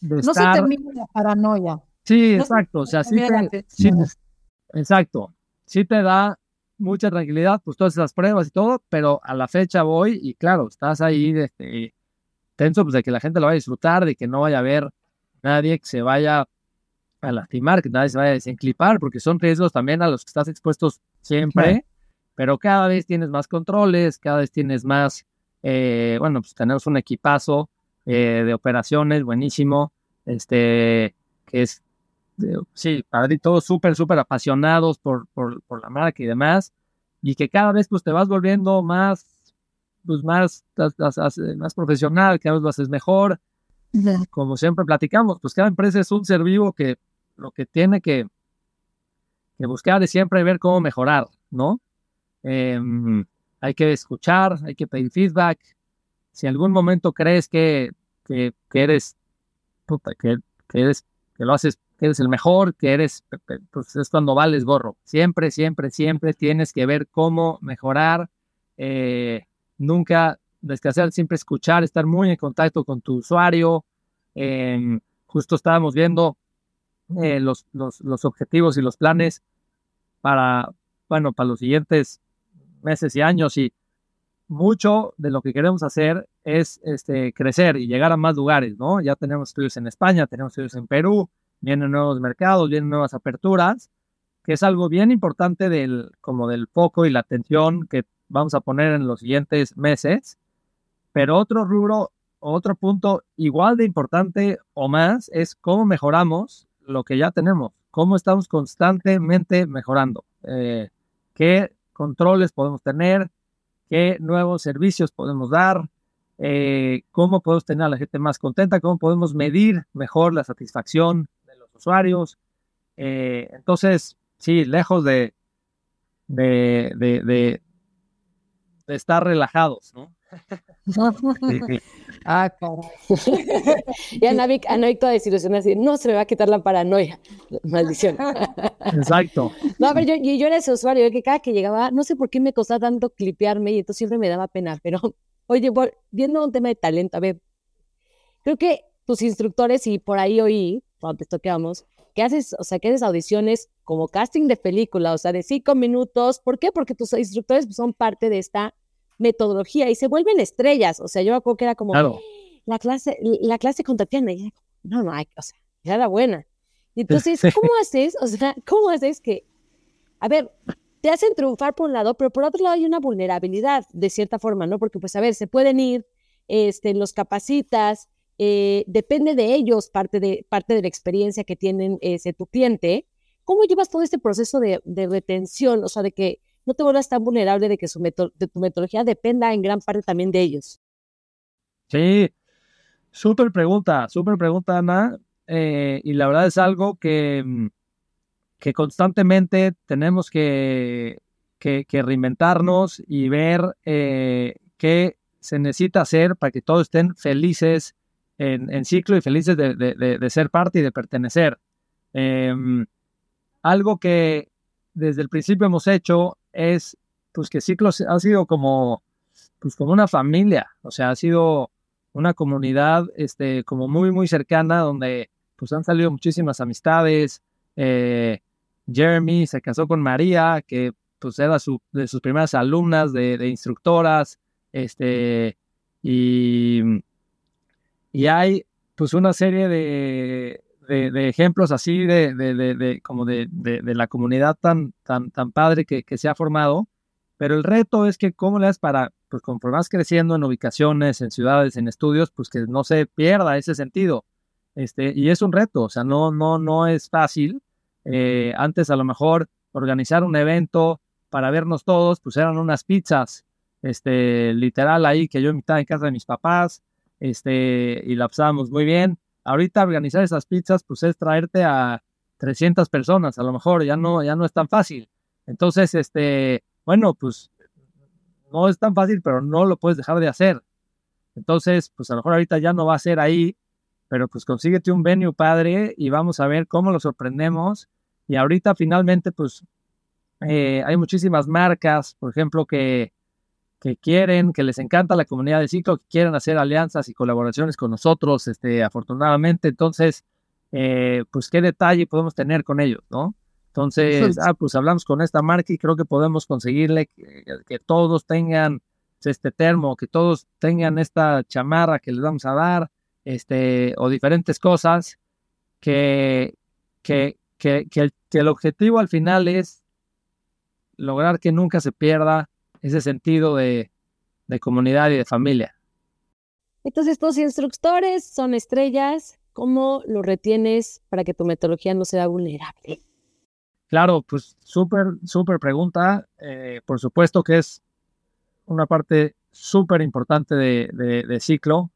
no se termina la paranoia. Sí, exacto. O sea, sí te, exacto. Sí te da mucha tranquilidad, pues todas esas pruebas y todo, pero a la fecha voy y claro, estás ahí este, tenso pues, de que la gente lo vaya a disfrutar, de que no vaya a haber nadie que se vaya a lastimar, que nadie se vaya a desenclipar, porque son riesgos también a los que estás expuestos siempre, pero cada vez tienes más controles, cada vez tienes más, eh, bueno, pues tenemos un equipazo eh, de operaciones buenísimo, este, que es sí, padre, todos súper, súper apasionados por, por, por, la marca y demás, y que cada vez pues te vas volviendo más, pues más, más profesional, cada vez lo haces mejor. Como siempre platicamos, pues cada empresa es un ser vivo que lo que tiene que, que buscar es siempre ver cómo mejorar, ¿no? Em, hay que escuchar, hay que pedir feedback. Si en algún momento crees que, que, que eres, que, que eres que lo haces, eres el mejor, que eres, pues es cuando vales gorro. Siempre, siempre, siempre tienes que ver cómo mejorar. Eh, nunca descansar, siempre escuchar, estar muy en contacto con tu usuario. Em, justo estábamos viendo eh, los, los, los, objetivos y los planes para, bueno, para los siguientes meses y años y mucho de lo que queremos hacer es este, crecer y llegar a más lugares, ¿no? Ya tenemos estudios en España, tenemos estudios en Perú, vienen nuevos mercados, vienen nuevas aperturas, que es algo bien importante del, como del foco y la atención que vamos a poner en los siguientes meses. Pero otro rubro, otro punto igual de importante o más es cómo mejoramos lo que ya tenemos, cómo estamos constantemente mejorando, eh, qué controles podemos tener, qué nuevos servicios podemos dar, eh, cómo podemos tener a la gente más contenta, cómo podemos medir mejor la satisfacción usuarios. Eh, entonces, sí, lejos de, de, de estar relajados, ¿no? *laughs* ah, caray. y a Navik, a Navik toda desilusión así, no se me va a quitar la paranoia. Maldición. Exacto. No, a ver, yo, yo era ese usuario que cada que llegaba, no sé por qué me costaba tanto clipearme y entonces siempre me daba pena, pero oye, viendo un tema de talento, a ver, creo que tus instructores, y por ahí oí, cuando te toqueamos, que haces, o sea, que haces audiciones como casting de película, o sea, de cinco minutos. ¿Por qué? Porque tus instructores son parte de esta metodología y se vuelven estrellas. O sea, yo creo que era como la clase, la clase con Tatiana. Y no, no, hay, o sea, ya era buena. Entonces, *laughs* ¿cómo haces? O sea, ¿cómo haces que, a ver, te hacen triunfar por un lado, pero por otro lado hay una vulnerabilidad, de cierta forma, ¿no? Porque, pues, a ver, se pueden ir, este, los capacitas, eh, depende de ellos parte de, parte de la experiencia que tienen ese, tu cliente. ¿Cómo llevas todo este proceso de, de retención? O sea, de que no te vuelvas tan vulnerable de que su de tu metodología dependa en gran parte también de ellos. Sí, súper pregunta, súper pregunta, Ana. Eh, y la verdad es algo que, mm, que constantemente tenemos que, que, reinventarnos y ver eh, qué se necesita hacer para que todos estén felices en, ciclo y felices de, ser parte y de pertenecer. Em, algo que desde el principio hemos hecho es pues que Ciclos ha sido como pues como una familia, o sea, ha sido una comunidad este como muy muy cercana donde pues han salido muchísimas amistades. Eh, Jeremy se casó con María, que pues era su, de sus primeras alumnas de, instructoras, este, y, y hay pues una serie de, de, ejemplos así de, de como de, la comunidad tan, tan, tan padre que, que, se ha formado. Pero el reto es que cómo le das para, pues conforme creciendo en ubicaciones, en ciudades, en estudios, pues que no se pierda ese sentido. Este, y es un reto, o sea, no, no, no es fácil. Eh, antes a lo mejor organizar un evento para vernos todos, pues eran unas pizzas, este, literal ahí que yo invitaba en casa de mis papás, este, y la muy bien ahorita organizar esas pizzas, pues es traerte a 300 personas, a lo mejor ya no, ya no es tan fácil. Entonces, este, bueno, pues no es tan fácil, pero no lo puedes dejar de hacer. Entonces, pues a lo mejor ahorita ya no va a ser ahí, pero pues consíguete un venue padre y vamos a ver cómo lo sorprendemos. Y ahorita finalmente, pues eh, hay muchísimas marcas, por ejemplo, que, que quieren, que les encanta la comunidad de ciclo, que quieren hacer alianzas y colaboraciones con nosotros, este, afortunadamente. Entonces, eh, pues qué detalle podemos tener con ellos, ¿no? Entonces, ah, pues hablamos con esta marca y creo que podemos conseguirle que, todos tengan este termo, que todos tengan esta chamarra que les vamos a dar, este, o diferentes cosas, que, que, que, que el objetivo al final es lograr que nunca se pierda ese sentido de, comunidad y de familia. Entonces, tus instructores son estrellas. ¿Cómo lo retienes para que tu metodología no sea vulnerable? Claro, pues súper, súper pregunta. Eh, por supuesto que es una parte súper importante de, ciclo.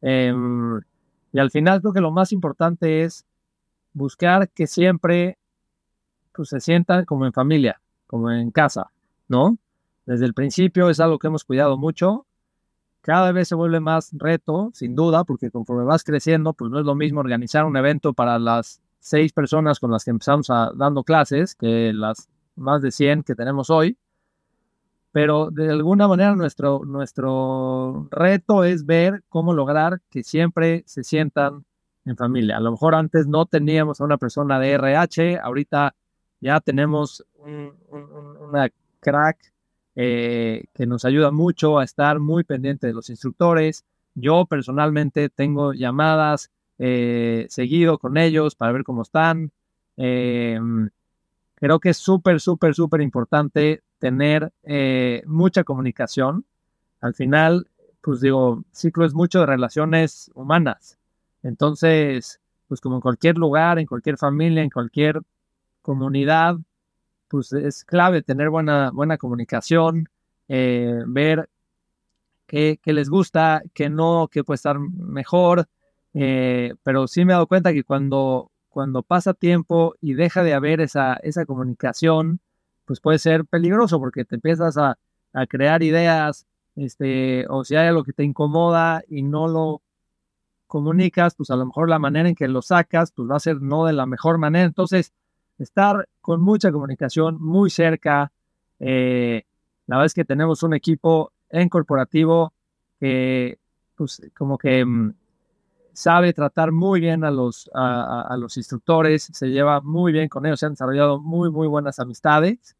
Em, y al final creo que lo más importante es buscar que siempre pues, se sientan como en familia, como en casa, ¿no? Desde el principio es algo que hemos cuidado mucho. Cada vez se vuelve más reto, sin duda, porque conforme vas creciendo, pues no es lo mismo organizar un evento para las seis personas con las que empezamos dando clases que las más de 100 que tenemos hoy. Pero de alguna manera nuestro, nuestro reto es ver cómo lograr que siempre se sientan en familia. A lo mejor antes no teníamos a una persona de RH, ahorita ya tenemos una crack eh, que nos ayuda mucho a estar muy pendiente de los instructores. Yo personalmente tengo llamadas eh, seguido con ellos para ver cómo están. Eh, creo que es súper, súper, súper importante tener mucha comunicación. Al final, pues digo, ciclo es mucho de relaciones humanas. Entonces, pues como en cualquier lugar, en cualquier familia, en cualquier comunidad, pues es clave tener buena, buena comunicación, eh, ver qué, les gusta, qué no, qué puede estar mejor. Eh, pero sí me he dado cuenta que cuando, cuando pasa tiempo y deja de haber esa, esa comunicación, pues puede ser peligroso porque te empiezas a, crear ideas este, o si hay algo que te incomoda y no lo comunicas, pues a lo mejor la manera en que lo sacas, pues va a ser no de la mejor manera. Entonces, estar con mucha comunicación, muy cerca. Eh, la verdad es que tenemos un equipo en corporativo que, pues, como que mm, sabe tratar muy bien a los, a, los instructores, se lleva muy bien con ellos, se han desarrollado muy, muy buenas amistades.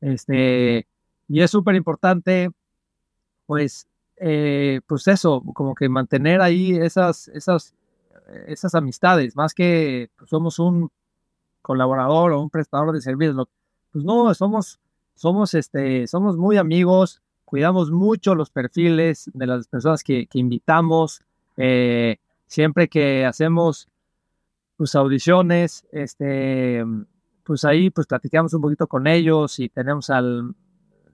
Este, y es súper importante, pues, eh, pues eso, como que mantener ahí esas, esas, esas amistades, más que pues, somos un colaborador o un prestador de servicios, pues no, somos, somos, este, somos muy amigos, cuidamos mucho los perfiles de las personas que, invitamos, eh, siempre que hacemos pues audiciones, este, pues ahí pues platicamos un poquito con ellos y tenemos al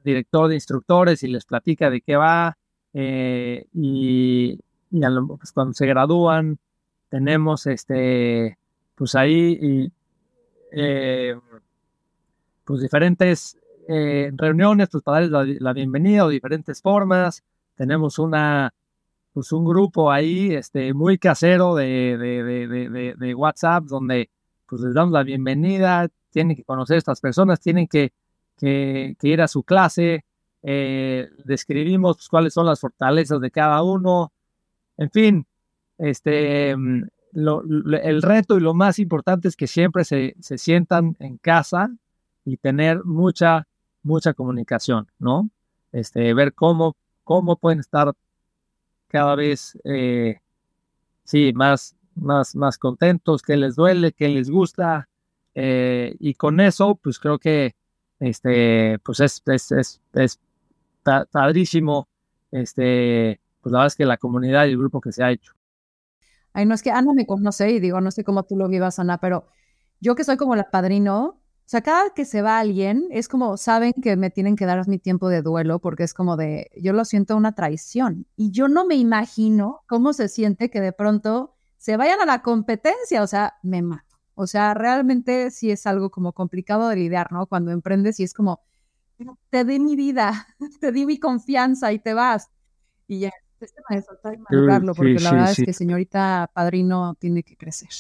director de instructores y les platica de qué va eh, y, pues cuando se gradúan tenemos este pues ahí y, eh, pues diferentes eh, reuniones pues para darles la bienvenida o diferentes formas. Tenemos una pues un grupo ahí este, muy casero de, de, de, WhatsApp donde pues les damos la bienvenida, tienen que conocer a estas personas, tienen que, que, ir a su clase, eh, describimos pues, cuáles son las fortalezas de cada uno, en fin, este, mm, el reto y lo más importante es que siempre se, se sientan en casa y tener mucha, mucha comunicación, ¿no? Este, ver cómo, cómo pueden estar cada vez, eh, sí, más, más, más contentos, que les duele, que les gusta. Eh, y con eso, pues creo que este, pues es, es, es, es padrísimo, este, pues la verdad es que la comunidad y el grupo que se ha hecho. Ay, no es que Ana me conoce y digo, no sé cómo tú lo vivas, Ana, pero yo que soy como la padrino, o sea, cada que se va alguien, es como, saben que me tienen que dar mi tiempo de duelo porque es como de, yo lo siento una traición. Y yo no me imagino cómo se siente que de pronto se vayan a la competencia, o sea, me mato. O sea, realmente sí es algo como complicado de lidiar, ¿no? Cuando emprendes y es como, te di mi vida, *laughs* te di mi confianza y te vas. Y ya, este me soltar y madurarlo, porque la verdad es que señorita padrino tiene que crecer.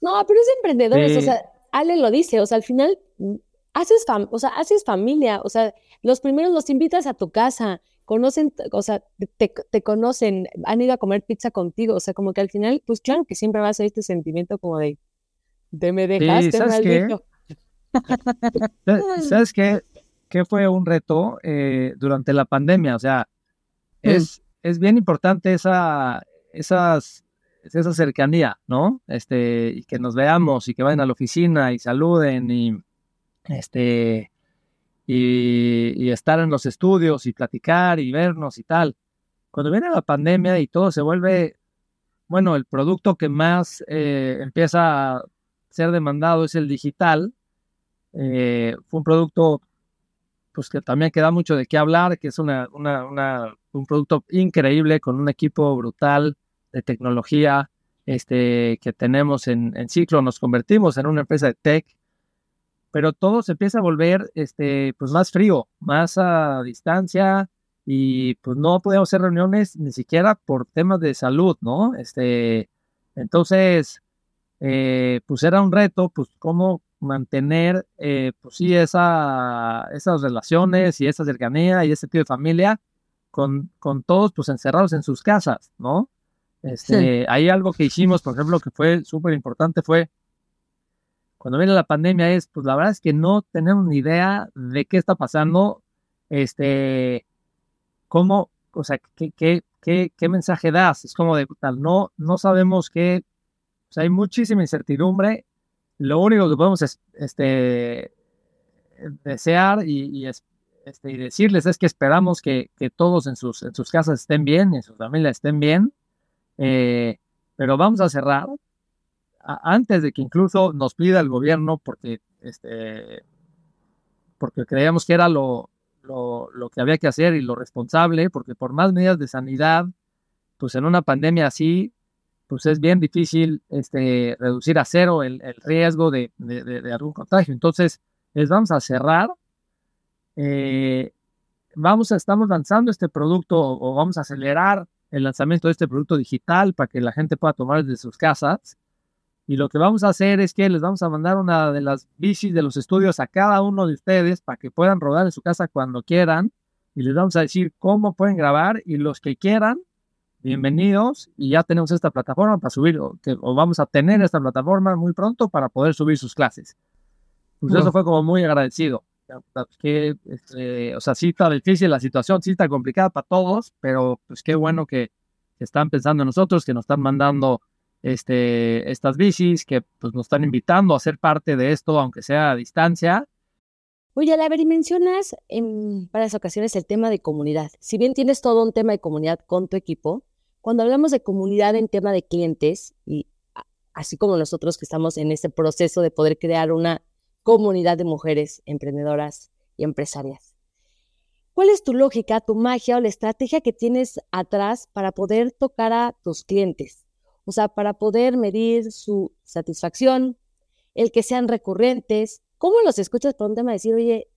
No, pero es de emprendedores, o sea, Ale lo dice, o sea, al final mm, haces, o sea, haces familia, o sea, los primeros los invitas a tu casa, conocen, o sea, te, te, conocen, han ido a comer pizza contigo, o sea, como que al final, pues claro que siempre va a ser este sentimiento como de, de me dejaste, ¿sabes qué? *laughs* ¿Sabes qué? ¿Qué fue un reto eh, durante la pandemia? O sea, mm. es, es bien importante esa, esa cercanía, ¿no? Este, y que nos veamos y que vayan a la oficina y saluden y este y, estar en los estudios y platicar y vernos y tal. Cuando viene la pandemia y todo se vuelve, bueno, el producto que más eh, empieza a ser demandado es el digital. Eh, fue un producto pues que también queda mucho de qué hablar, que es una, un producto increíble con un equipo brutal, de tecnología este, que tenemos en, Ciclo, nos convertimos en una empresa de tech, pero todo se empieza a volver este, pues más frío, más a distancia y pues no podíamos hacer reuniones ni siquiera por temas de salud, ¿no? Este, entonces, eh, pues era un reto, pues cómo mantener, eh, pues sí, esa, esas relaciones y esa cercanía y ese tipo de familia con, con todos, pues encerrados en sus casas, ¿no? Este, Hay algo que hicimos, por ejemplo, que fue súper importante, fue cuando viene la pandemia, es, pues la verdad es que no tenemos ni idea de qué está pasando, este, cómo, o sea, qué, qué, qué, qué mensaje das, es como de tal, no, no sabemos qué, o sea, hay muchísima incertidumbre, lo único que podemos es, este, desear y, este, y decirles es que esperamos que, que todos en sus, en sus casas estén bien, en sus familias estén bien, eh, pero vamos a cerrar antes de que incluso nos pida el gobierno, porque, este, porque creíamos que era lo, lo, lo, que había que hacer y lo responsable, porque por más medidas de sanidad, pues en una pandemia así, pues es bien difícil este, reducir a cero el, el riesgo de, de, de, algún contagio. Entonces, les vamos a cerrar. Eh, vamos a, estamos lanzando este producto o vamos a acelerar el lanzamiento de este producto digital para que la gente pueda tomar desde sus casas. Y lo que vamos a hacer es que les vamos a mandar una de las bicis de los estudios a cada uno de ustedes para que puedan rodar en su casa cuando quieran. Y les vamos a decir cómo pueden grabar y los que quieran, bienvenidos. Y ya tenemos esta plataforma para subir, o, vamos a tener esta plataforma muy pronto para poder subir sus clases. Pues eso fue como muy agradecido. Que, este, o sea, sí está difícil la situación, sí está complicada para todos, pero pues qué bueno que, que están pensando en nosotros, que nos están mandando este, estas bicis que pues, nos están invitando a ser parte de esto, aunque sea a distancia. Oye, a ver, y mencionas en varias ocasiones el tema de comunidad. Si bien tienes todo un tema de comunidad con tu equipo, cuando hablamos de comunidad en tema de clientes, y así como nosotros que estamos en este proceso de poder crear una comunidad de mujeres emprendedoras y empresarias, ¿cuál es tu lógica, tu magia o la estrategia que tienes atrás para poder tocar a tus clientes? O sea, para poder medir su satisfacción, el que sean recurrentes. ¿Cómo los escuchas por un tema de decir, oye,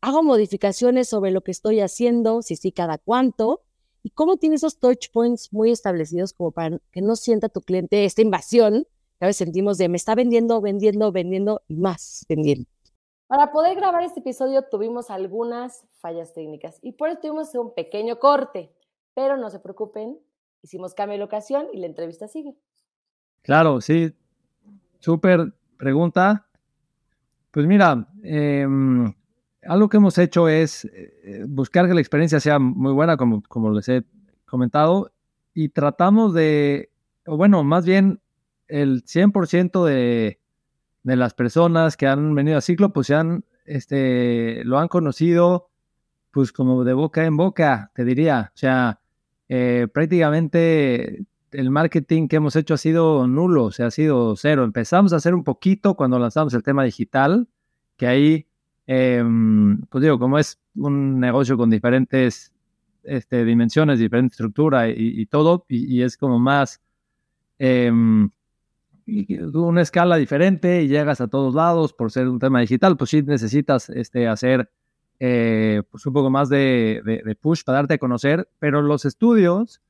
hago modificaciones sobre lo que estoy haciendo, si sí, cada cuánto? ¿Y cómo tienes esos touch points muy establecidos como para que no sienta tu cliente esta invasión? Que a veces sentimos de me está vendiendo, vendiendo, vendiendo y más vendiendo. Para poder grabar este episodio tuvimos algunas fallas técnicas y por eso tuvimos un pequeño corte, pero no se preocupen, hicimos cambio de locación y la entrevista sigue. Claro, sí. Súper pregunta. Pues mira, em, algo que hemos hecho es eh, buscar que la experiencia sea muy buena, como, como les he comentado, y tratamos de, o bueno, más bien el 100% de, de las personas que han venido a Ciclo, pues se han, este, lo han conocido, pues como de boca en boca, te diría. O sea, eh, prácticamente el marketing que hemos hecho ha sido nulo, o sea, ha sido cero. Empezamos a hacer un poquito cuando lanzamos el tema digital, que ahí, em, pues digo, como es un negocio con diferentes este, dimensiones, diferente estructura y, todo, y, es como más em, una escala diferente y llegas a todos lados por ser un tema digital, pues sí necesitas este, hacer eh, pues un poco más de, push para darte a conocer, pero los estudios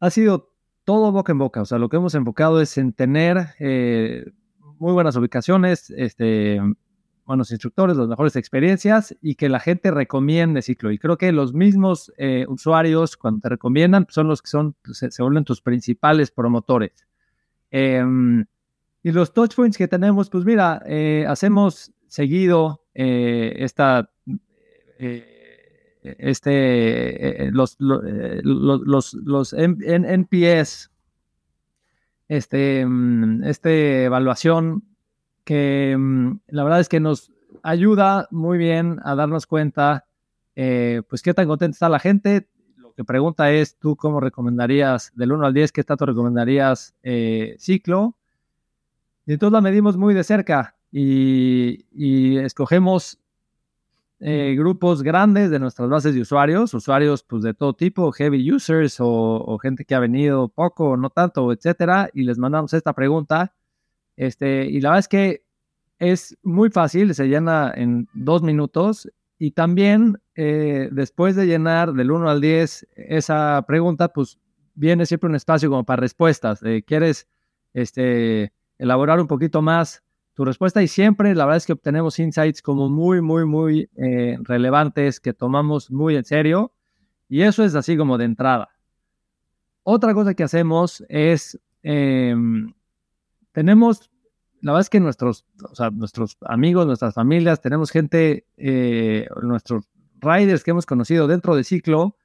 ha sido todo boca en boca, o sea, lo que hemos enfocado es en tener eh, muy buenas ubicaciones, este, buenos instructores, las mejores experiencias y que la gente recomiende ciclo. Y creo que los mismos eh, usuarios, cuando te recomiendan, son los que son, se, vuelven tus principales promotores. Em, y los touch points que tenemos, pues mira, hacemos seguido esta eh, este, eh, los, eh, los, los, NPS, este, mm, este evaluación que mm, la verdad es que nos ayuda muy bien a darnos cuenta, pues qué tan contenta está la gente. Lo que pregunta es, ¿tú cómo recomendarías, del 1 al 10, qué tanto recomendarías ciclo? Y entonces la medimos muy de cerca y, y escogemos eh, grupos grandes de nuestras bases de usuarios, usuarios pues de todo tipo, heavy users o, gente que ha venido poco no tanto, etcétera, y les mandamos esta pregunta. Este, y la verdad es que es muy fácil, se llena en dos minutos y también eh, después de llenar del 1 al 10 esa pregunta, pues viene siempre un espacio como para respuestas. ¿Quieres este, elaborar un poquito más tu respuesta y siempre la verdad es que obtenemos insights como muy, muy, muy eh, relevantes que tomamos muy en serio y eso es así como de entrada. Otra cosa que hacemos es, em, tenemos, la verdad es que nuestros, o sea, nuestros amigos, nuestras familias, tenemos gente, eh, nuestros riders que hemos conocido dentro de ciclo,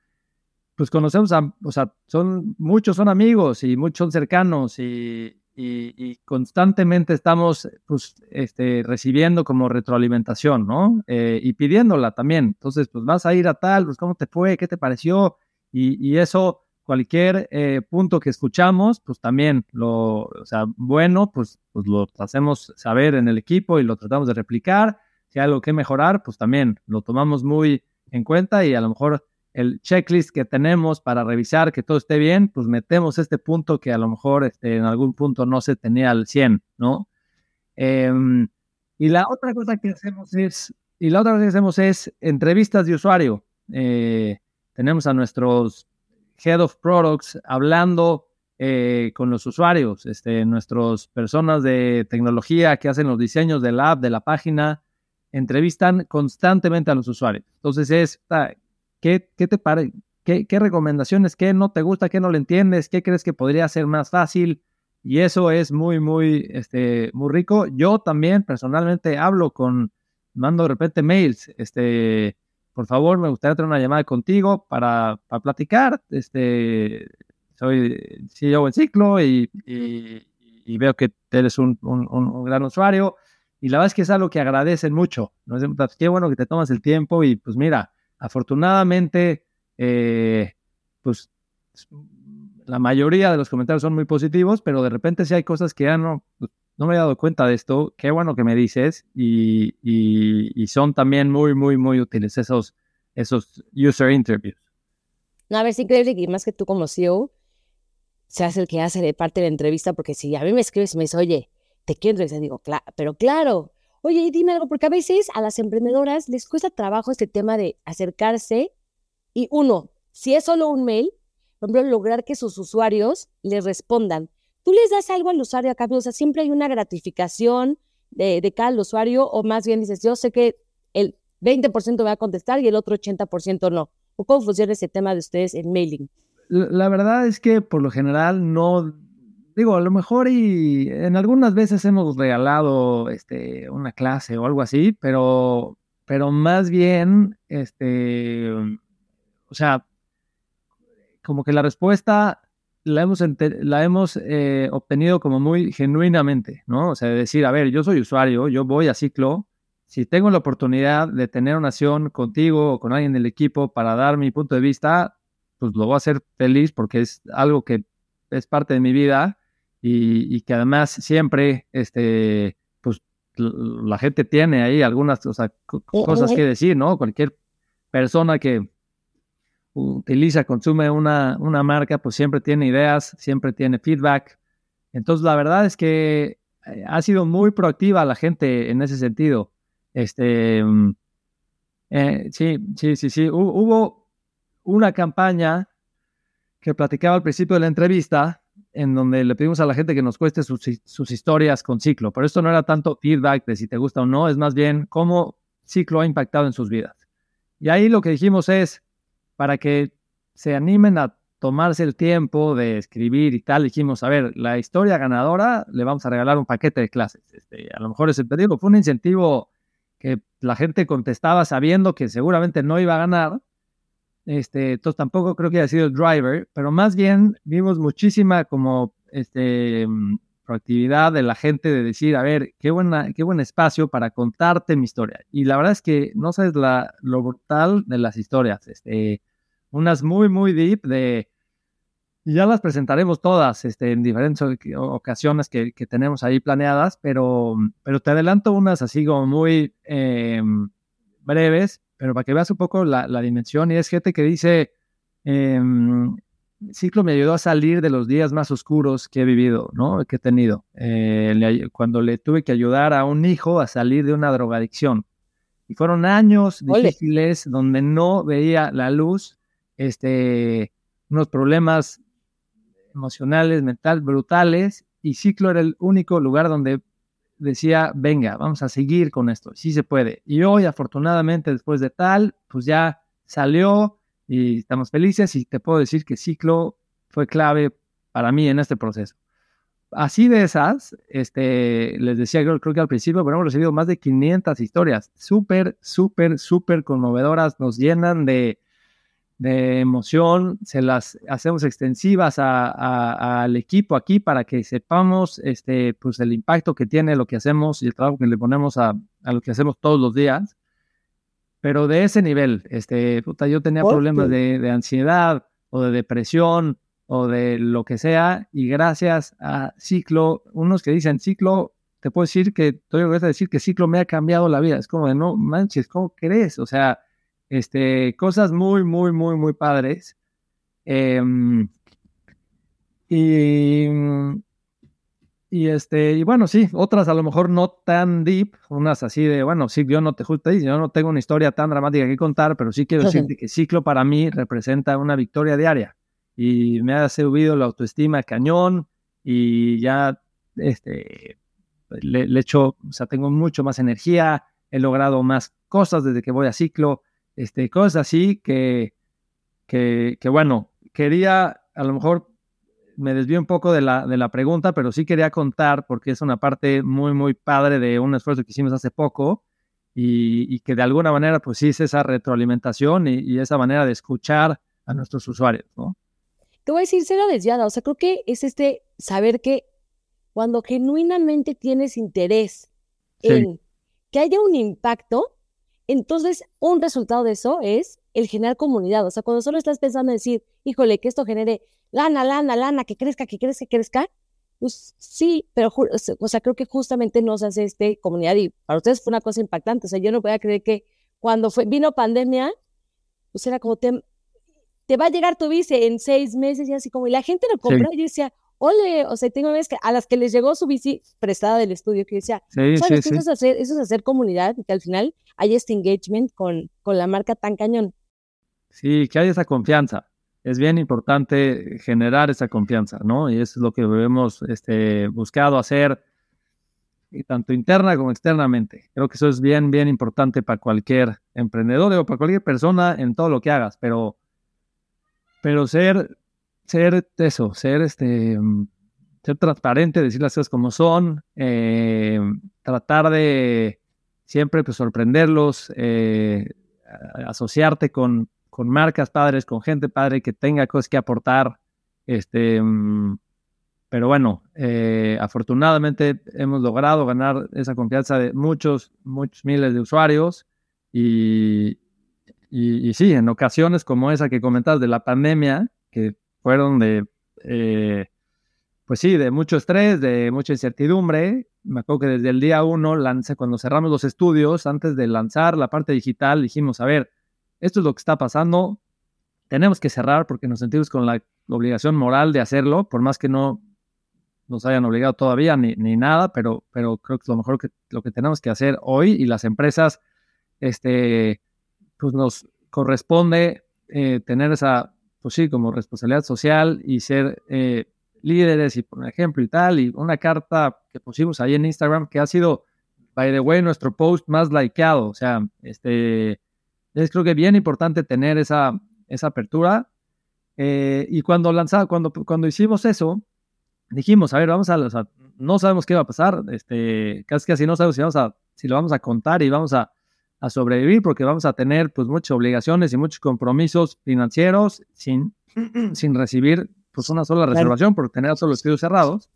pues conocemos a, o sea, son, muchos son amigos y muchos son cercanos y, y, constantemente estamos pues, este, recibiendo como retroalimentación, ¿no? Eh, y pidiéndola también. Entonces, pues vas a ir a tal, pues cómo te fue, qué te pareció, y, eso, cualquier eh, punto que escuchamos, pues también lo, o sea, bueno, pues, pues lo hacemos saber en el equipo y lo tratamos de replicar. Si hay algo que mejorar, pues también lo tomamos muy en cuenta y a lo mejor el checklist que tenemos para revisar que todo esté bien, pues metemos este punto que a lo mejor este, en algún punto no se tenía al 100, ¿no? Em, y la otra cosa que hacemos es, y la otra cosa que hacemos es entrevistas de usuario. eh, tenemos a nuestros Head of Products hablando eh, con los usuarios, este, nuestras personas de tecnología que hacen los diseños del app, de la página, entrevistan constantemente a los usuarios. Entonces es, ¿qué, qué te parece? ¿Qué, ¿Qué, recomendaciones? ¿Qué no te gusta? ¿Qué no le entiendes? ¿Qué crees que podría ser más fácil? Y eso es muy, muy, este, muy rico. Yo también personalmente hablo con, mando de repente mails, este, por favor, me gustaría tener una llamada contigo para, para platicar. Este, soy CEO en Ciclo y, y, veo que eres un, un, un, gran usuario. Y la verdad es que es algo que agradecen mucho. ¿no? Pues, qué bueno que te tomas el tiempo y pues mira, afortunadamente, eh, pues la mayoría de los comentarios son muy positivos, pero de repente si hay cosas que ya no, no me he dado cuenta de esto, qué bueno que me dices y, y, son también muy, muy, muy útiles esos, esos user interviews. No, a ver, sí increíble que más que tú como CEO seas el que hace de parte de la entrevista, porque si a mí me escribes y me dices, oye, te quiero entrevistar, digo, claro, pero claro, oye, dime algo, porque a veces a las emprendedoras les cuesta trabajo este tema de acercarse y uno, si es solo un mail, por ejemplo, lograr que sus usuarios les respondan. Tú les das algo al usuario a cambio, o sea, siempre hay una gratificación de, de cada usuario, o más bien dices, yo sé que el 20% va a contestar y el otro 80% no. ¿O cómo funciona ese tema de ustedes en mailing? La verdad es que por lo general no, digo, a lo mejor y en algunas veces hemos regalado este, una clase o algo así, pero, pero más bien, este, o sea, como que la respuesta la hemos, la hemos eh, obtenido como muy genuinamente, ¿no? O sea, decir, a ver, yo soy usuario, yo voy a ciclo, si tengo la oportunidad de tener una acción contigo o con alguien del equipo para dar mi punto de vista, pues lo voy a hacer feliz porque es algo que es parte de mi vida y, que además siempre, este, pues la gente tiene ahí algunas cosas que decir, ¿no? Cualquier persona que utiliza, consume una, una marca, pues siempre tiene ideas, siempre tiene feedback. Entonces, la verdad es que eh, ha sido muy proactiva la gente en ese sentido. Este, mm, eh, sí, sí, sí, sí. Hubo una campaña que platicaba al principio de la entrevista en donde le pedimos a la gente que nos cueste sus, historias con ciclo, pero esto no era tanto feedback de si te gusta o no, es más bien cómo ciclo ha impactado en sus vidas. Y ahí lo que dijimos es, para que se animen a tomarse el tiempo de escribir y tal, dijimos, a ver, la historia ganadora le vamos a regalar un paquete de clases. Este, a lo mejor ese pedido fue un incentivo que la gente contestaba sabiendo que seguramente no iba a ganar. Este, entonces tampoco creo que haya sido el driver, pero más bien vimos muchísima como este, proactividad de la gente de decir, a ver, qué, buena, qué buen espacio para contarte mi historia. Y la verdad es que no sabes la, lo brutal de las historias. Este, unas muy, muy deep de... Ya las presentaremos todas este, en diferentes ocasiones que, que, tenemos ahí planeadas, pero, pero te adelanto unas así como muy em, breves, pero para que veas un poco la, la dimensión. Y es gente que dice, em, Ciclo me ayudó a salir de los días más oscuros que he vivido, ¿no? Que he tenido. Eh, cuando le tuve que ayudar a un hijo a salir de una drogadicción. Y fueron años difíciles donde no veía la luz este, unos problemas emocionales, mental, brutales, y Ciclo era el único lugar donde decía, venga, vamos a seguir con esto, sí se puede. Y hoy, afortunadamente, después de tal, pues ya salió y estamos felices y te puedo decir que Ciclo fue clave para mí en este proceso. Así de esas, este, les decía creo, creo que al principio, pero hemos recibido más de 500 historias, súper, súper, súper conmovedoras, nos llenan de, de emoción, se las hacemos extensivas al equipo aquí para que sepamos este, pues el impacto que tiene lo que hacemos y el trabajo que le ponemos a, lo que hacemos todos los días. Pero de ese nivel, este, puta, yo tenía problemas de, de, ansiedad o de depresión o de lo que sea, y gracias a Ciclo, unos que dicen Ciclo, te puedo decir que, estoy a decir que Ciclo me ha cambiado la vida. Es como de no manches, ¿cómo crees? O sea, este, cosas muy, muy, muy, muy padres. Em, y, y este, y bueno, sí, otras a lo mejor no tan deep, unas así de, bueno, sí, yo no te justo yo no tengo una historia tan dramática que contar, pero sí quiero decirte que ciclo para mí representa una victoria diaria y me ha subido la autoestima cañón y ya, este, le, le echo, o sea, tengo mucho más energía, he logrado más cosas desde que voy a ciclo, este, cosas así que, que, que bueno, quería a lo mejor me desvío un poco de la, de la pregunta, pero sí quería contar porque es una parte muy, muy padre de un esfuerzo que hicimos hace poco y, que de alguna manera, pues sí es esa retroalimentación y, esa manera de escuchar a nuestros usuarios, ¿no? Te voy a decir cero desviada, o sea, creo que es este saber que cuando genuinamente tienes interés en que haya un impacto, entonces un resultado de eso es el generar comunidad. O sea, cuando solo estás pensando en decir, híjole, que esto genere lana, lana, lana, que crezca, que crezca, que crezca, pues sí, pero, o sea, creo que justamente nos hace este comunidad y para ustedes fue una cosa impactante. O sea, yo no podía creer que cuando fue, vino pandemia, pues era como, te, te va a llegar tu bici en seis meses y así como, y la gente lo compró y yo decía, ole, o sea, tengo veces que a las que les llegó su bici prestada del estudio, que decía, sí, sí, Eso, es hacer, eso es hacer comunidad, que al final hay este engagement con, con la marca tan cañón. Sí, que hay esa confianza. Es bien importante generar esa confianza, ¿no? Y eso es lo que hemos este, buscado hacer, tanto interna como externamente. Creo que eso es bien, bien importante para cualquier emprendedor o para cualquier persona en todo lo que hagas, pero, pero ser, ser eso, ser este, ser transparente, decir las cosas como son, eh, tratar de siempre pues, sorprenderlos, eh, asociarte con, con marcas padres, con gente padre que tenga cosas que aportar. Este, mm, pero bueno, eh, afortunadamente hemos logrado ganar esa confianza de muchos, muchos miles de usuarios y, y, sí, en ocasiones como esa que comentas de la pandemia, que fueron de, eh, pues sí, de mucho estrés, de mucha incertidumbre. Me acuerdo que desde el día uno, lancé, cuando cerramos los estudios, antes de lanzar la parte digital, dijimos, a ver, esto es lo que está pasando, tenemos que cerrar porque nos sentimos con la obligación moral de hacerlo, por más que no nos hayan obligado todavía ni, ni nada, pero, pero creo que es lo mejor que lo que tenemos que hacer hoy y las empresas, este, pues nos corresponde eh, tener esa, pues sí, como responsabilidad social y ser eh, líderes y por ejemplo y tal, y una carta que pusimos ahí en Instagram que ha sido, by the way, nuestro post más likeado, o sea, este, es creo que bien importante tener esa, esa apertura. Eh, y cuando lanzaba, cuando, cuando hicimos eso, dijimos, a ver, vamos a, no sabemos qué va a pasar, este, casi casi no sabemos si, vamos a, si lo vamos a contar y vamos a, a sobrevivir porque vamos a tener pues muchas obligaciones y muchos compromisos financieros sin, *clears throat* sin recibir pues una sola reservación por tener todos los estudios cerrados.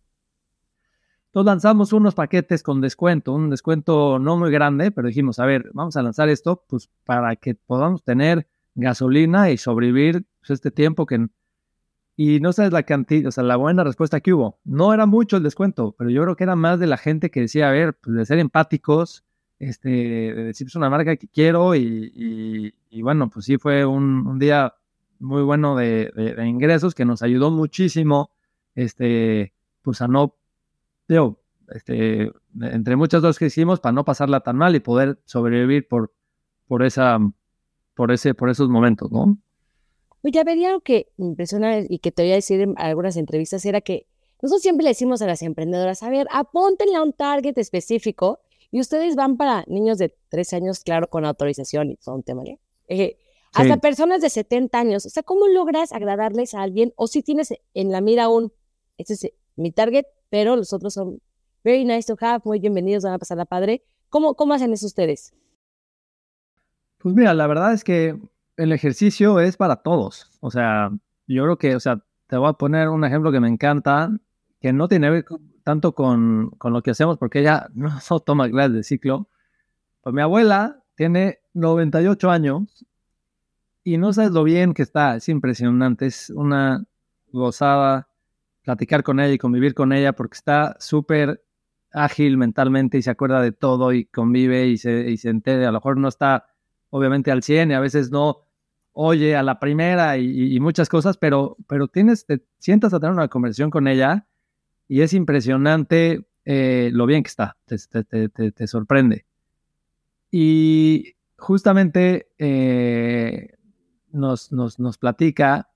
Entonces lanzamos unos paquetes con descuento, un descuento no muy grande, pero dijimos, a ver, vamos a lanzar esto pues para que podamos tener gasolina y sobrevivir pues, este tiempo que... Y no sabes la cantidad, o sea, la buena respuesta que hubo. No era mucho el descuento, pero yo creo que era más de la gente que decía, a ver, pues de ser empáticos, este, de decir, es una marca que quiero y, y, bueno, pues sí fue un, un día muy bueno de, de, ingresos que nos ayudó muchísimo, este, pues a no digo, este, entre muchas cosas que hicimos para no pasarla tan mal y poder sobrevivir por, por, esa, por, ese, por esos momentos, ¿no? Oye, a ver, algo que impresiona y que te voy a decir en algunas entrevistas era que nosotros siempre le decimos a las emprendedoras, a ver, apóntenle a un target específico y ustedes van para niños de 13 años, claro, con autorización y todo un tema, eh, hasta personas de 70 años. O sea, ¿cómo logras agradarles a alguien? O si tienes en la mira un, este es mi target, pero los otros son very nice to have, muy bienvenidos, van a pasar la padre. ¿Cómo, cómo hacen eso ustedes? Pues mira, la verdad es que el ejercicio es para todos. O sea, yo creo que, o sea, te voy a poner un ejemplo que me encanta, que no tiene tanto con, con lo que hacemos, porque ella no *laughs* toma clases de ciclo. Pues mi abuela tiene 98 años y no sabes lo bien que está, es impresionante, es una gozada platicar con ella y convivir con ella porque está súper ágil mentalmente y se acuerda de todo y convive y se, y se entera. A lo mejor no está obviamente al 100 y a veces no oye a la primera y, muchas cosas, pero, pero tienes, te sientas a tener una conversación con ella y es impresionante eh, lo bien que está, te, sorprende. Y justamente eh, nos, nos, nos, platica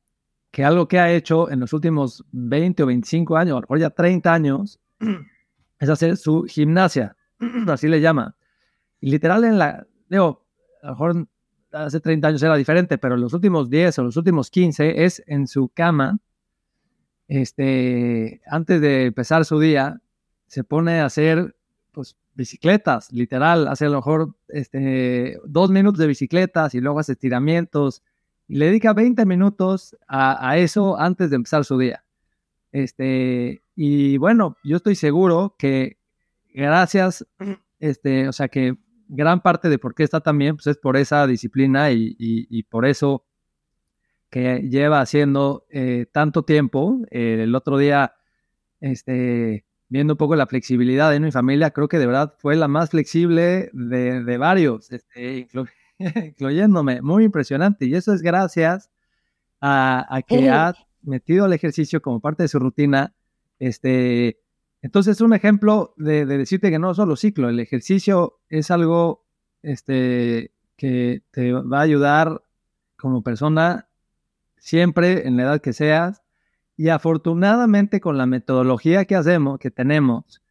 que algo que ha hecho en los últimos 20 o 25 años, o ya 30 años, *clears throat* es hacer su gimnasia, *clears throat* así le llama. Y literal en la, a lo mejor hace 30 años era diferente, pero en los últimos 10 o los últimos 15 es en su cama, este, antes de empezar su día, se pone a hacer pues, bicicletas, literal, hace a lo mejor este, dos minutos de bicicletas y luego hace estiramientos y le dedica 20 minutos a, eso antes de empezar su día. Este, y bueno, yo estoy seguro que gracias, este, o sea que gran parte de por qué está también, pues es por esa disciplina y, por eso que lleva haciendo eh, tanto tiempo. Eh, el otro día, este, viendo un poco la flexibilidad de mi familia, creo que de verdad fue la más flexible de, varios, este, *laughs* incluyéndome. Muy impresionante. Y eso es gracias a, que ha metido el ejercicio como parte de su rutina. Este, entonces, es un ejemplo de, decirte que no solo ciclo, el ejercicio es algo este, que te va a ayudar como persona siempre en la edad que seas. Y afortunadamente con la metodología que hacemos, que tenemos,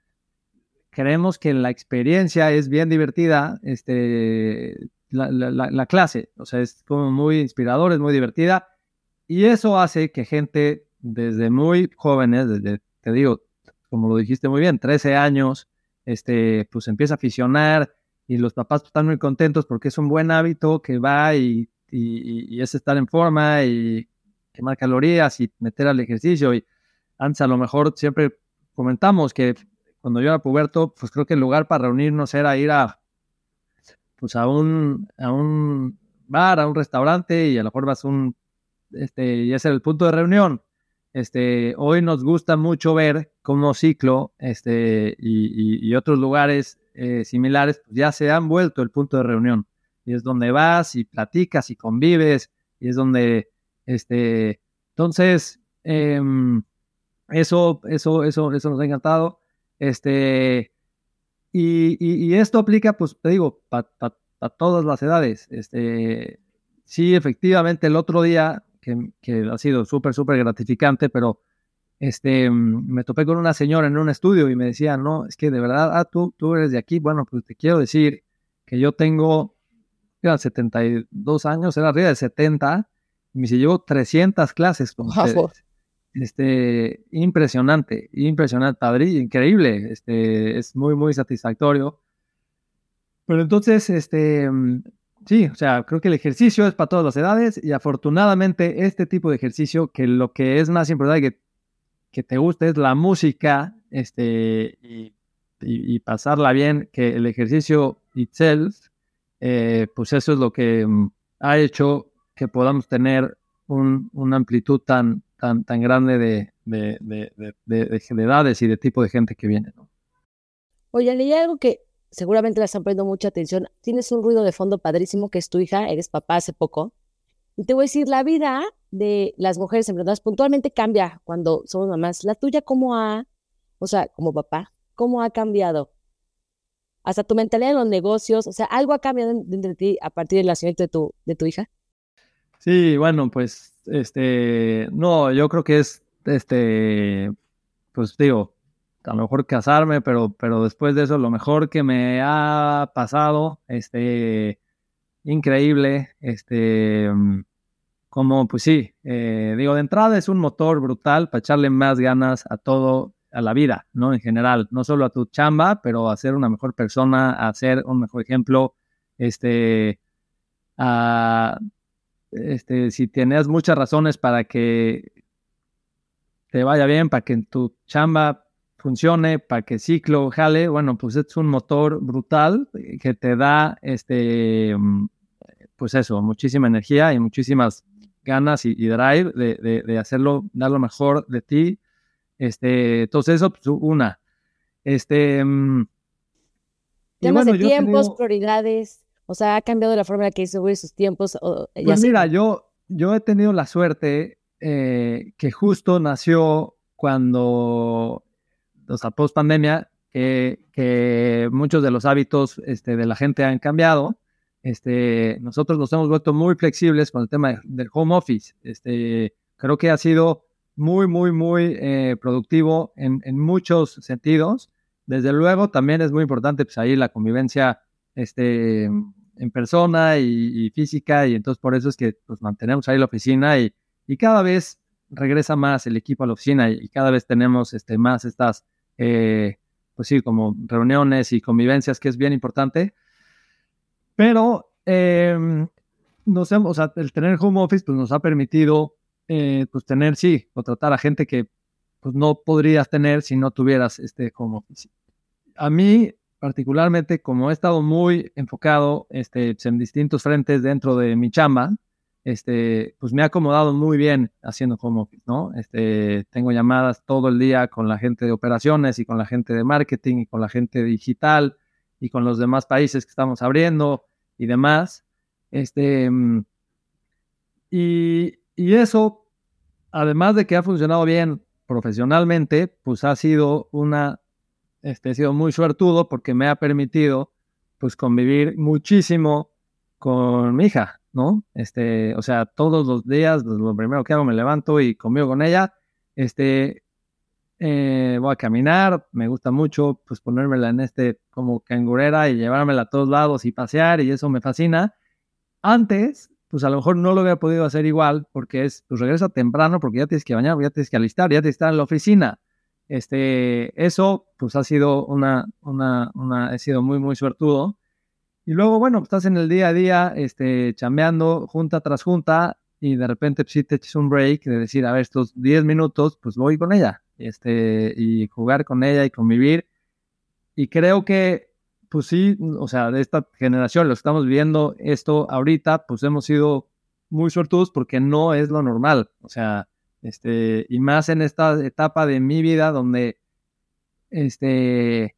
creemos que la experiencia es bien divertida, este, la, la clase, o sea, es como muy inspirador, es muy divertida. Y eso hace que gente desde muy jóvenes, desde, te digo, como lo dijiste muy bien, 13 años, este, pues empieza a aficionar y los papás están muy contentos porque es un buen hábito que va y, y, es estar en forma y quemar calorías y meter al ejercicio. Y antes a lo mejor siempre comentamos que cuando yo era puberto, pues creo que el lugar para reunirnos era ir a, pues a un, a un bar, a un restaurante y a lo mejor vas un, este, y ese era el punto de reunión. Este, hoy nos gusta mucho ver cómo Ciclo este, y, otros lugares eh, similares pues, ya se han vuelto el punto de reunión. Y es donde vas y platicas y convives. Y es donde, este, entonces, em, eso, eso, eso, eso nos ha encantado. Este, y, esto aplica, pues te digo, para todas las edades. Este, sí, efectivamente, el otro día que, ha sido súper, súper gratificante, pero este, me topé con una señora en un estudio y me decía, no, es que de verdad, ah, tú, tú eres de aquí, bueno, pues te quiero decir que yo tengo, eran 72 años, era arriba de 70, y me dice, llevo 300 clases con ustedes. Este, impresionante, impresionante, padre, increíble, este, es muy, muy satisfactorio. Pero entonces, este, Sí, o sea, creo que el ejercicio es para todas las edades y afortunadamente este tipo de ejercicio, que lo que es más importante que, que te guste es la música este, y, pasarla bien, que el ejercicio itself, eh, pues eso es lo que mm, ha hecho que podamos tener una amplitud tan, tan, tan grande de, de, edades y de tipo de gente que viene. ¿no? Oye, leí algo que seguramente le están poniendo mucha atención. Tienes un ruido de fondo padrísimo que es tu hija, eres papá hace poco. Y te voy a decir, la vida de las mujeres emprendedoras puntualmente cambia cuando somos mamás. La tuya, ¿cómo ha, o sea, como papá, cómo ha cambiado? Hasta tu mentalidad en los negocios, o sea, ¿algo ha cambiado dentro de ti a partir del nacimiento de tu, de tu hija? Sí, bueno, pues, este, no, yo creo que es, este, pues digo, a lo mejor casarme, pero, pero después de eso lo mejor que me ha pasado, este, increíble, este, como pues sí, eh, digo, de entrada es un motor brutal para echarle más ganas a todo, a la vida, ¿no? En general, no solo a tu chamba, pero a ser una mejor persona, a ser un mejor ejemplo, este, este, si tienes muchas razones para que te vaya bien, para que tu chamba funcione, para que ciclo jale, bueno, pues es un motor brutal que te da, este, pues eso, muchísima energía y muchísimas ganas y, drive de, hacerlo, dar lo mejor de ti. Este, entonces eso, pues una. Este, mm, Temas de tiempos, prioridades, o sea, ha cambiado la forma en la que hizo sus tiempos. pues mira, yo, yo he tenido la suerte eh, que justo nació cuando o sea, post pandemia, que, que, muchos de los hábitos este, de la gente han cambiado. Este, nosotros nos hemos vuelto muy flexibles con el tema del home office. Este, creo que ha sido muy, muy, muy eh, productivo en, en, muchos sentidos. Desde luego, también es muy importante pues, ahí la convivencia este, en persona y, física, y entonces por eso es que pues, mantenemos ahí la oficina y, y cada vez regresa más el equipo a la oficina y, cada vez tenemos este, más estas, eh, pues sí, como reuniones y convivencias, que es bien importante. Pero eh, nos hemos, o sea, el tener home office pues, nos ha permitido eh, pues tener, sí, contratar a gente que pues, no podrías tener si no tuvieras este home office. A mí, particularmente, como he estado muy enfocado este, pues, en distintos frentes dentro de mi chamba, este, pues me ha acomodado muy bien haciendo home office, ¿no? Este, tengo llamadas todo el día con la gente de operaciones y con la gente de marketing y con la gente digital y con los demás países que estamos abriendo y demás. Este, mm, y, y eso, además de que ha funcionado bien profesionalmente, pues ha sido una, este, he sido muy suertudo porque me ha permitido, pues, convivir muchísimo con mi hija, ¿no? Este, o sea, todos los días, pues, lo primero que hago, me levanto y convivo con ella, este, eh, voy a caminar, me gusta mucho, pues, ponérmela en este como cangurera y llevármela a todos lados y pasear, y eso me fascina. Antes, pues a lo mejor no lo hubiera podido hacer igual, porque es, pues regresa temprano, porque ya tienes que bañar, ya tienes que alistar, ya tienes que estar en la oficina. Este, eso, pues ha sido una, una, una, he sido muy, muy suertudo. Y luego, bueno, estás en el día a día, este, chambeando junta tras junta, y de repente pues, sí te echas un break de decir, a ver, estos 10 minutos, pues voy con ella, este, y jugar con ella y convivir. Y creo que, pues sí, o sea, de esta generación, lo estamos viendo esto ahorita, pues hemos sido muy suertudos porque no es lo normal. O sea, este, y más en esta etapa de mi vida donde, este,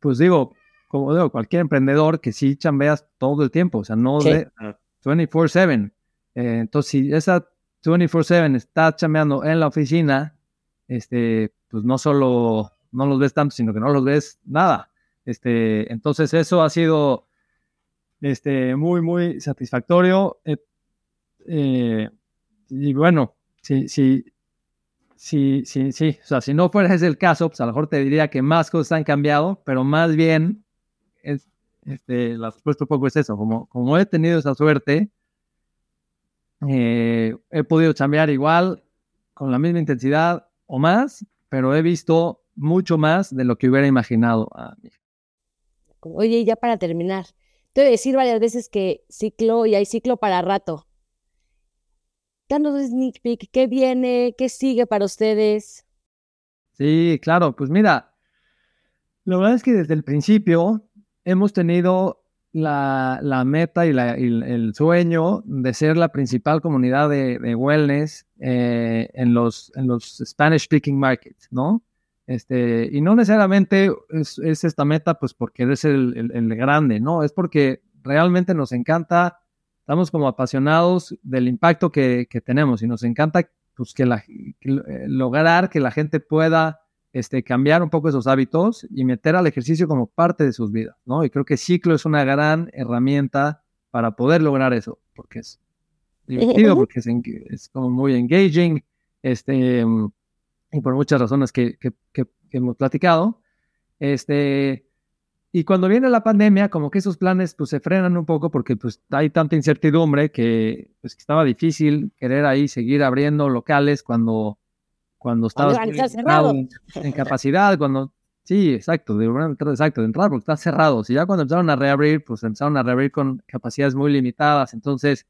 pues digo, como digo, cualquier emprendedor que sí chambeas todo el tiempo, o sea, no de 24/7. Eh, entonces, si esa 24/7 está chambeando en la oficina, este, pues no solo no los ves tanto, sino que no los ves nada. Este, entonces, eso ha sido este, muy, muy satisfactorio. Eh, eh, y bueno, sí, sí, sí, sí, sí. O sea, si no fuera ese el caso, pues a lo mejor te diría que más cosas han cambiado, pero más bien es, este, la respuesta un poco es eso, como, como he tenido esa suerte, eh, he podido chambear igual, con la misma intensidad o más, pero he visto mucho más de lo que hubiera imaginado. Oye, ya para terminar, te voy a decir varias veces que ciclo y hay ciclo para rato. Danos sneak peek, ¿qué viene? ¿Qué sigue para ustedes? Sí, claro, pues mira, la verdad es que desde el principio hemos tenido la, la meta y, la, el sueño de ser la principal comunidad de, de wellness eh, en, los, en los Spanish speaking markets, ¿no? Este, y no necesariamente es, es esta meta, pues porque eres el, el, el, grande, ¿no? Es porque realmente nos encanta, estamos como apasionados del impacto que, que tenemos y nos encanta pues, que, la, que eh, lograr que la gente pueda este, cambiar un poco esos hábitos y meter al ejercicio como parte de sus vidas, ¿no? Y creo que ciclo es una gran herramienta para poder lograr eso, porque es divertido, porque es, es como muy engaging, este, y por muchas razones que, que, que, que, hemos platicado. Este, y cuando viene la pandemia, como que esos planes pues se frenan un poco porque pues hay tanta incertidumbre que, pues, estaba difícil querer ahí seguir abriendo locales cuando cuando estabas en, en, capacidad, cuando sí, exacto, de exacto, de entrar porque está cerrado. Si ya cuando empezaron a reabrir, pues empezaron a reabrir con capacidades muy limitadas, entonces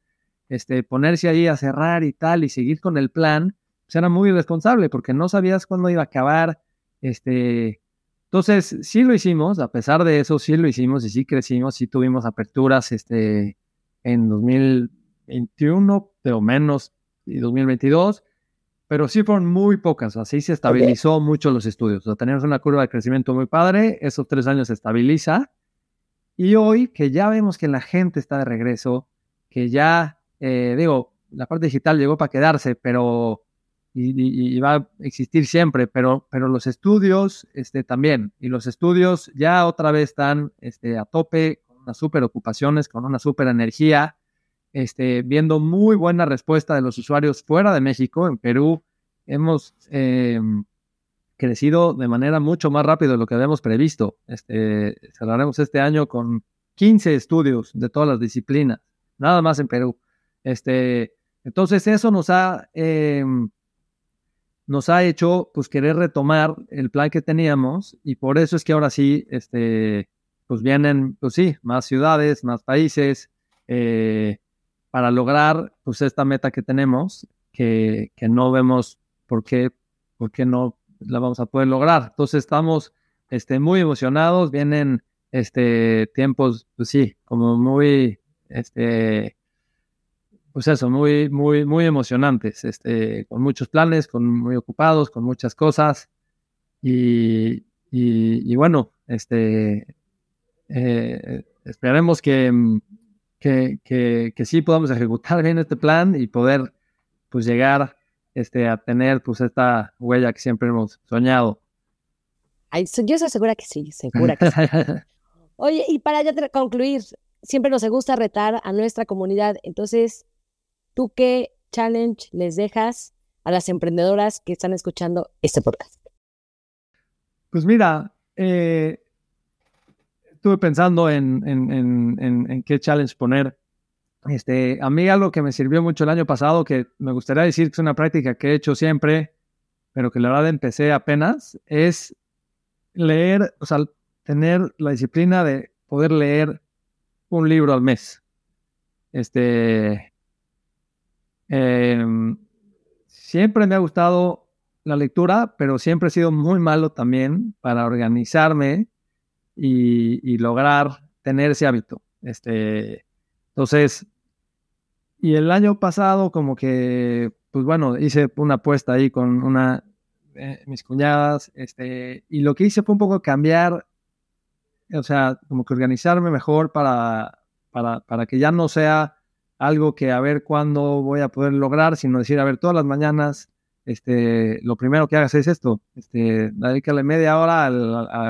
este ponerse ahí a cerrar y tal y seguir con el plan, era muy irresponsable porque no sabías cuándo iba a acabar, este entonces, sí lo hicimos, a pesar de eso, sí lo hicimos y sí crecimos, sí tuvimos aperturas este, en 2021, pero menos, y 2022 pero sí fueron muy pocas, así se estabilizó okay. mucho los estudios. O sea, teníamos una curva de crecimiento muy padre, esos tres años se estabiliza. Y hoy que ya vemos que la gente está de regreso, que ya, eh, digo, la parte digital llegó para quedarse, pero y, va a existir siempre, pero, pero los estudios este, también, y los estudios ya otra vez están este, a tope, con unas super ocupaciones, con una super energía, este, viendo muy buena respuesta de los usuarios fuera de México, en Perú, hemos em, crecido de manera mucho más rápida de lo que habíamos previsto. Este, cerraremos este año con 15 estudios de todas las disciplinas, nada más en Perú. Este, entonces eso nos ha em, nos ha hecho pues querer retomar el plan que teníamos y por eso es que ahora sí, este, pues vienen, pues sí, más ciudades, más países, eh, para lograr pues esta meta que tenemos, que, que no vemos por qué, por qué no la vamos a poder lograr. Entonces estamos este, muy emocionados, vienen este, tiempos, pues sí, como muy, este, pues eso, muy, muy, muy emocionantes, este, con muchos planes, con muy ocupados, con muchas cosas. Y, y, bueno, este, eh, esperemos que, que, que, sí podamos ejecutar bien este plan y poder pues llegar este, a tener pues esta huella que siempre hemos soñado. Ay, yo estoy segura que sí, segura que sí. *laughs* Oye, y para ya concluir, siempre nos gusta retar a nuestra comunidad, entonces, ¿Tú qué challenge les dejas a las emprendedoras que están escuchando este podcast? Pues mira, eh, estuve pensando en, en, qué challenge poner. Este, a mí algo que me sirvió mucho el año pasado, que me gustaría decir que es una práctica que he hecho siempre, pero que la verdad empecé apenas, es leer, o sea, tener la disciplina de poder leer un libro al mes. Este, Em, siempre me ha gustado la lectura, pero siempre he sido muy malo también para organizarme y, lograr tener ese hábito. Este, entonces, y el año pasado como que, pues bueno, hice una apuesta ahí con una de mis cuñadas, este, y lo que hice fue un poco cambiar, o sea, como que organizarme mejor para, para, para que ya no sea algo que a ver cuándo voy a poder lograr, sino decir, a ver, todas las mañanas, este, lo primero que hagas es esto, este, dedícale media hora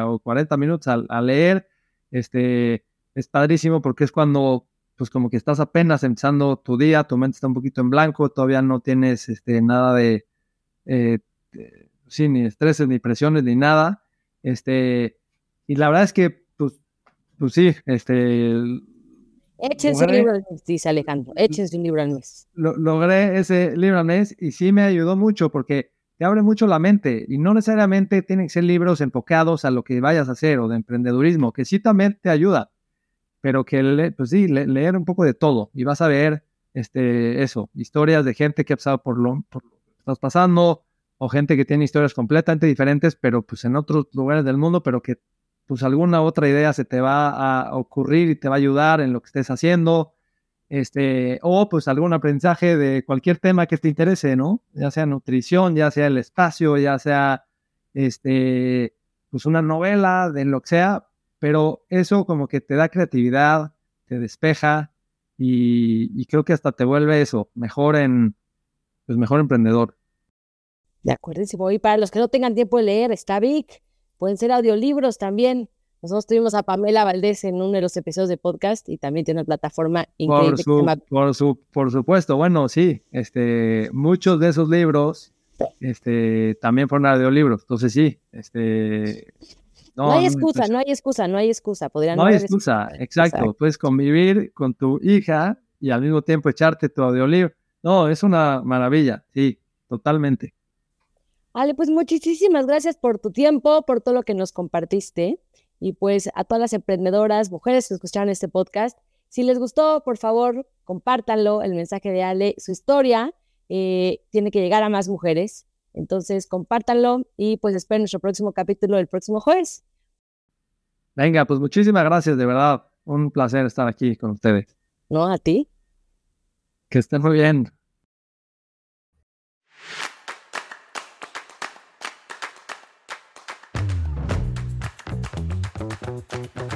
o 40 minutos a, leer, este, es padrísimo porque es cuando, pues como que estás apenas empezando tu día, tu mente está un poquito en blanco, todavía no tienes, este, nada de, eh, sí, ni estreses, ni presiones, ni nada, este, y la verdad es que, pues, pues sí, este, Échense un libro al mes, dice Alejandro. Échense un libro al mes. logré ese libro al mes y sí me ayudó mucho porque te abre mucho la mente y no necesariamente tienen que ser libros enfocados a lo que vayas a hacer o de emprendedurismo, que sí también te ayuda, pero que, pues sí, leer un poco de todo y vas a ver este, eso, historias de gente que ha pasado por lo, por lo que estás pasando o gente que tiene historias completamente diferentes, pero pues en otros lugares del mundo, pero que pues alguna otra idea se te va a ocurrir y te va a ayudar en lo que estés haciendo, este, o pues algún aprendizaje de cualquier tema que te interese, ¿no? Ya sea nutrición, ya sea el espacio, ya sea, este, pues una novela, de lo que sea, pero eso como que te da creatividad, te despeja y, creo que hasta te vuelve eso, mejor en, pues mejor emprendedor. De acuerdo, voy para los que no tengan tiempo de leer, está Vic pueden ser audiolibros también. Nosotros tuvimos a Pamela Valdés en uno de los episodios de podcast y también tiene una plataforma increíble. Por, su, por, supuesto, bueno, sí, este, muchos de esos libros este, también fueron audiolibros, entonces sí, este... No, hay excusa, pues no hay excusa, no hay excusa. Podrían no hay excusa, exacto. Puedes convivir con tu hija y al mismo tiempo echarte tu audiolibro. No, es una maravilla, sí, totalmente. Ale, pues muchísimas gracias por tu tiempo, por todo lo que nos compartiste. Y pues a todas las emprendedoras, mujeres que escucharon este podcast, si les gustó, por favor, compártanlo, el mensaje de Ale, su historia eh, tiene que llegar a más mujeres. Entonces, compártanlo y pues esperen nuestro próximo capítulo el próximo jueves. Venga, pues muchísimas gracias, de verdad. Un placer estar aquí con ustedes. No, a ti. Que estén muy bien. Thank you.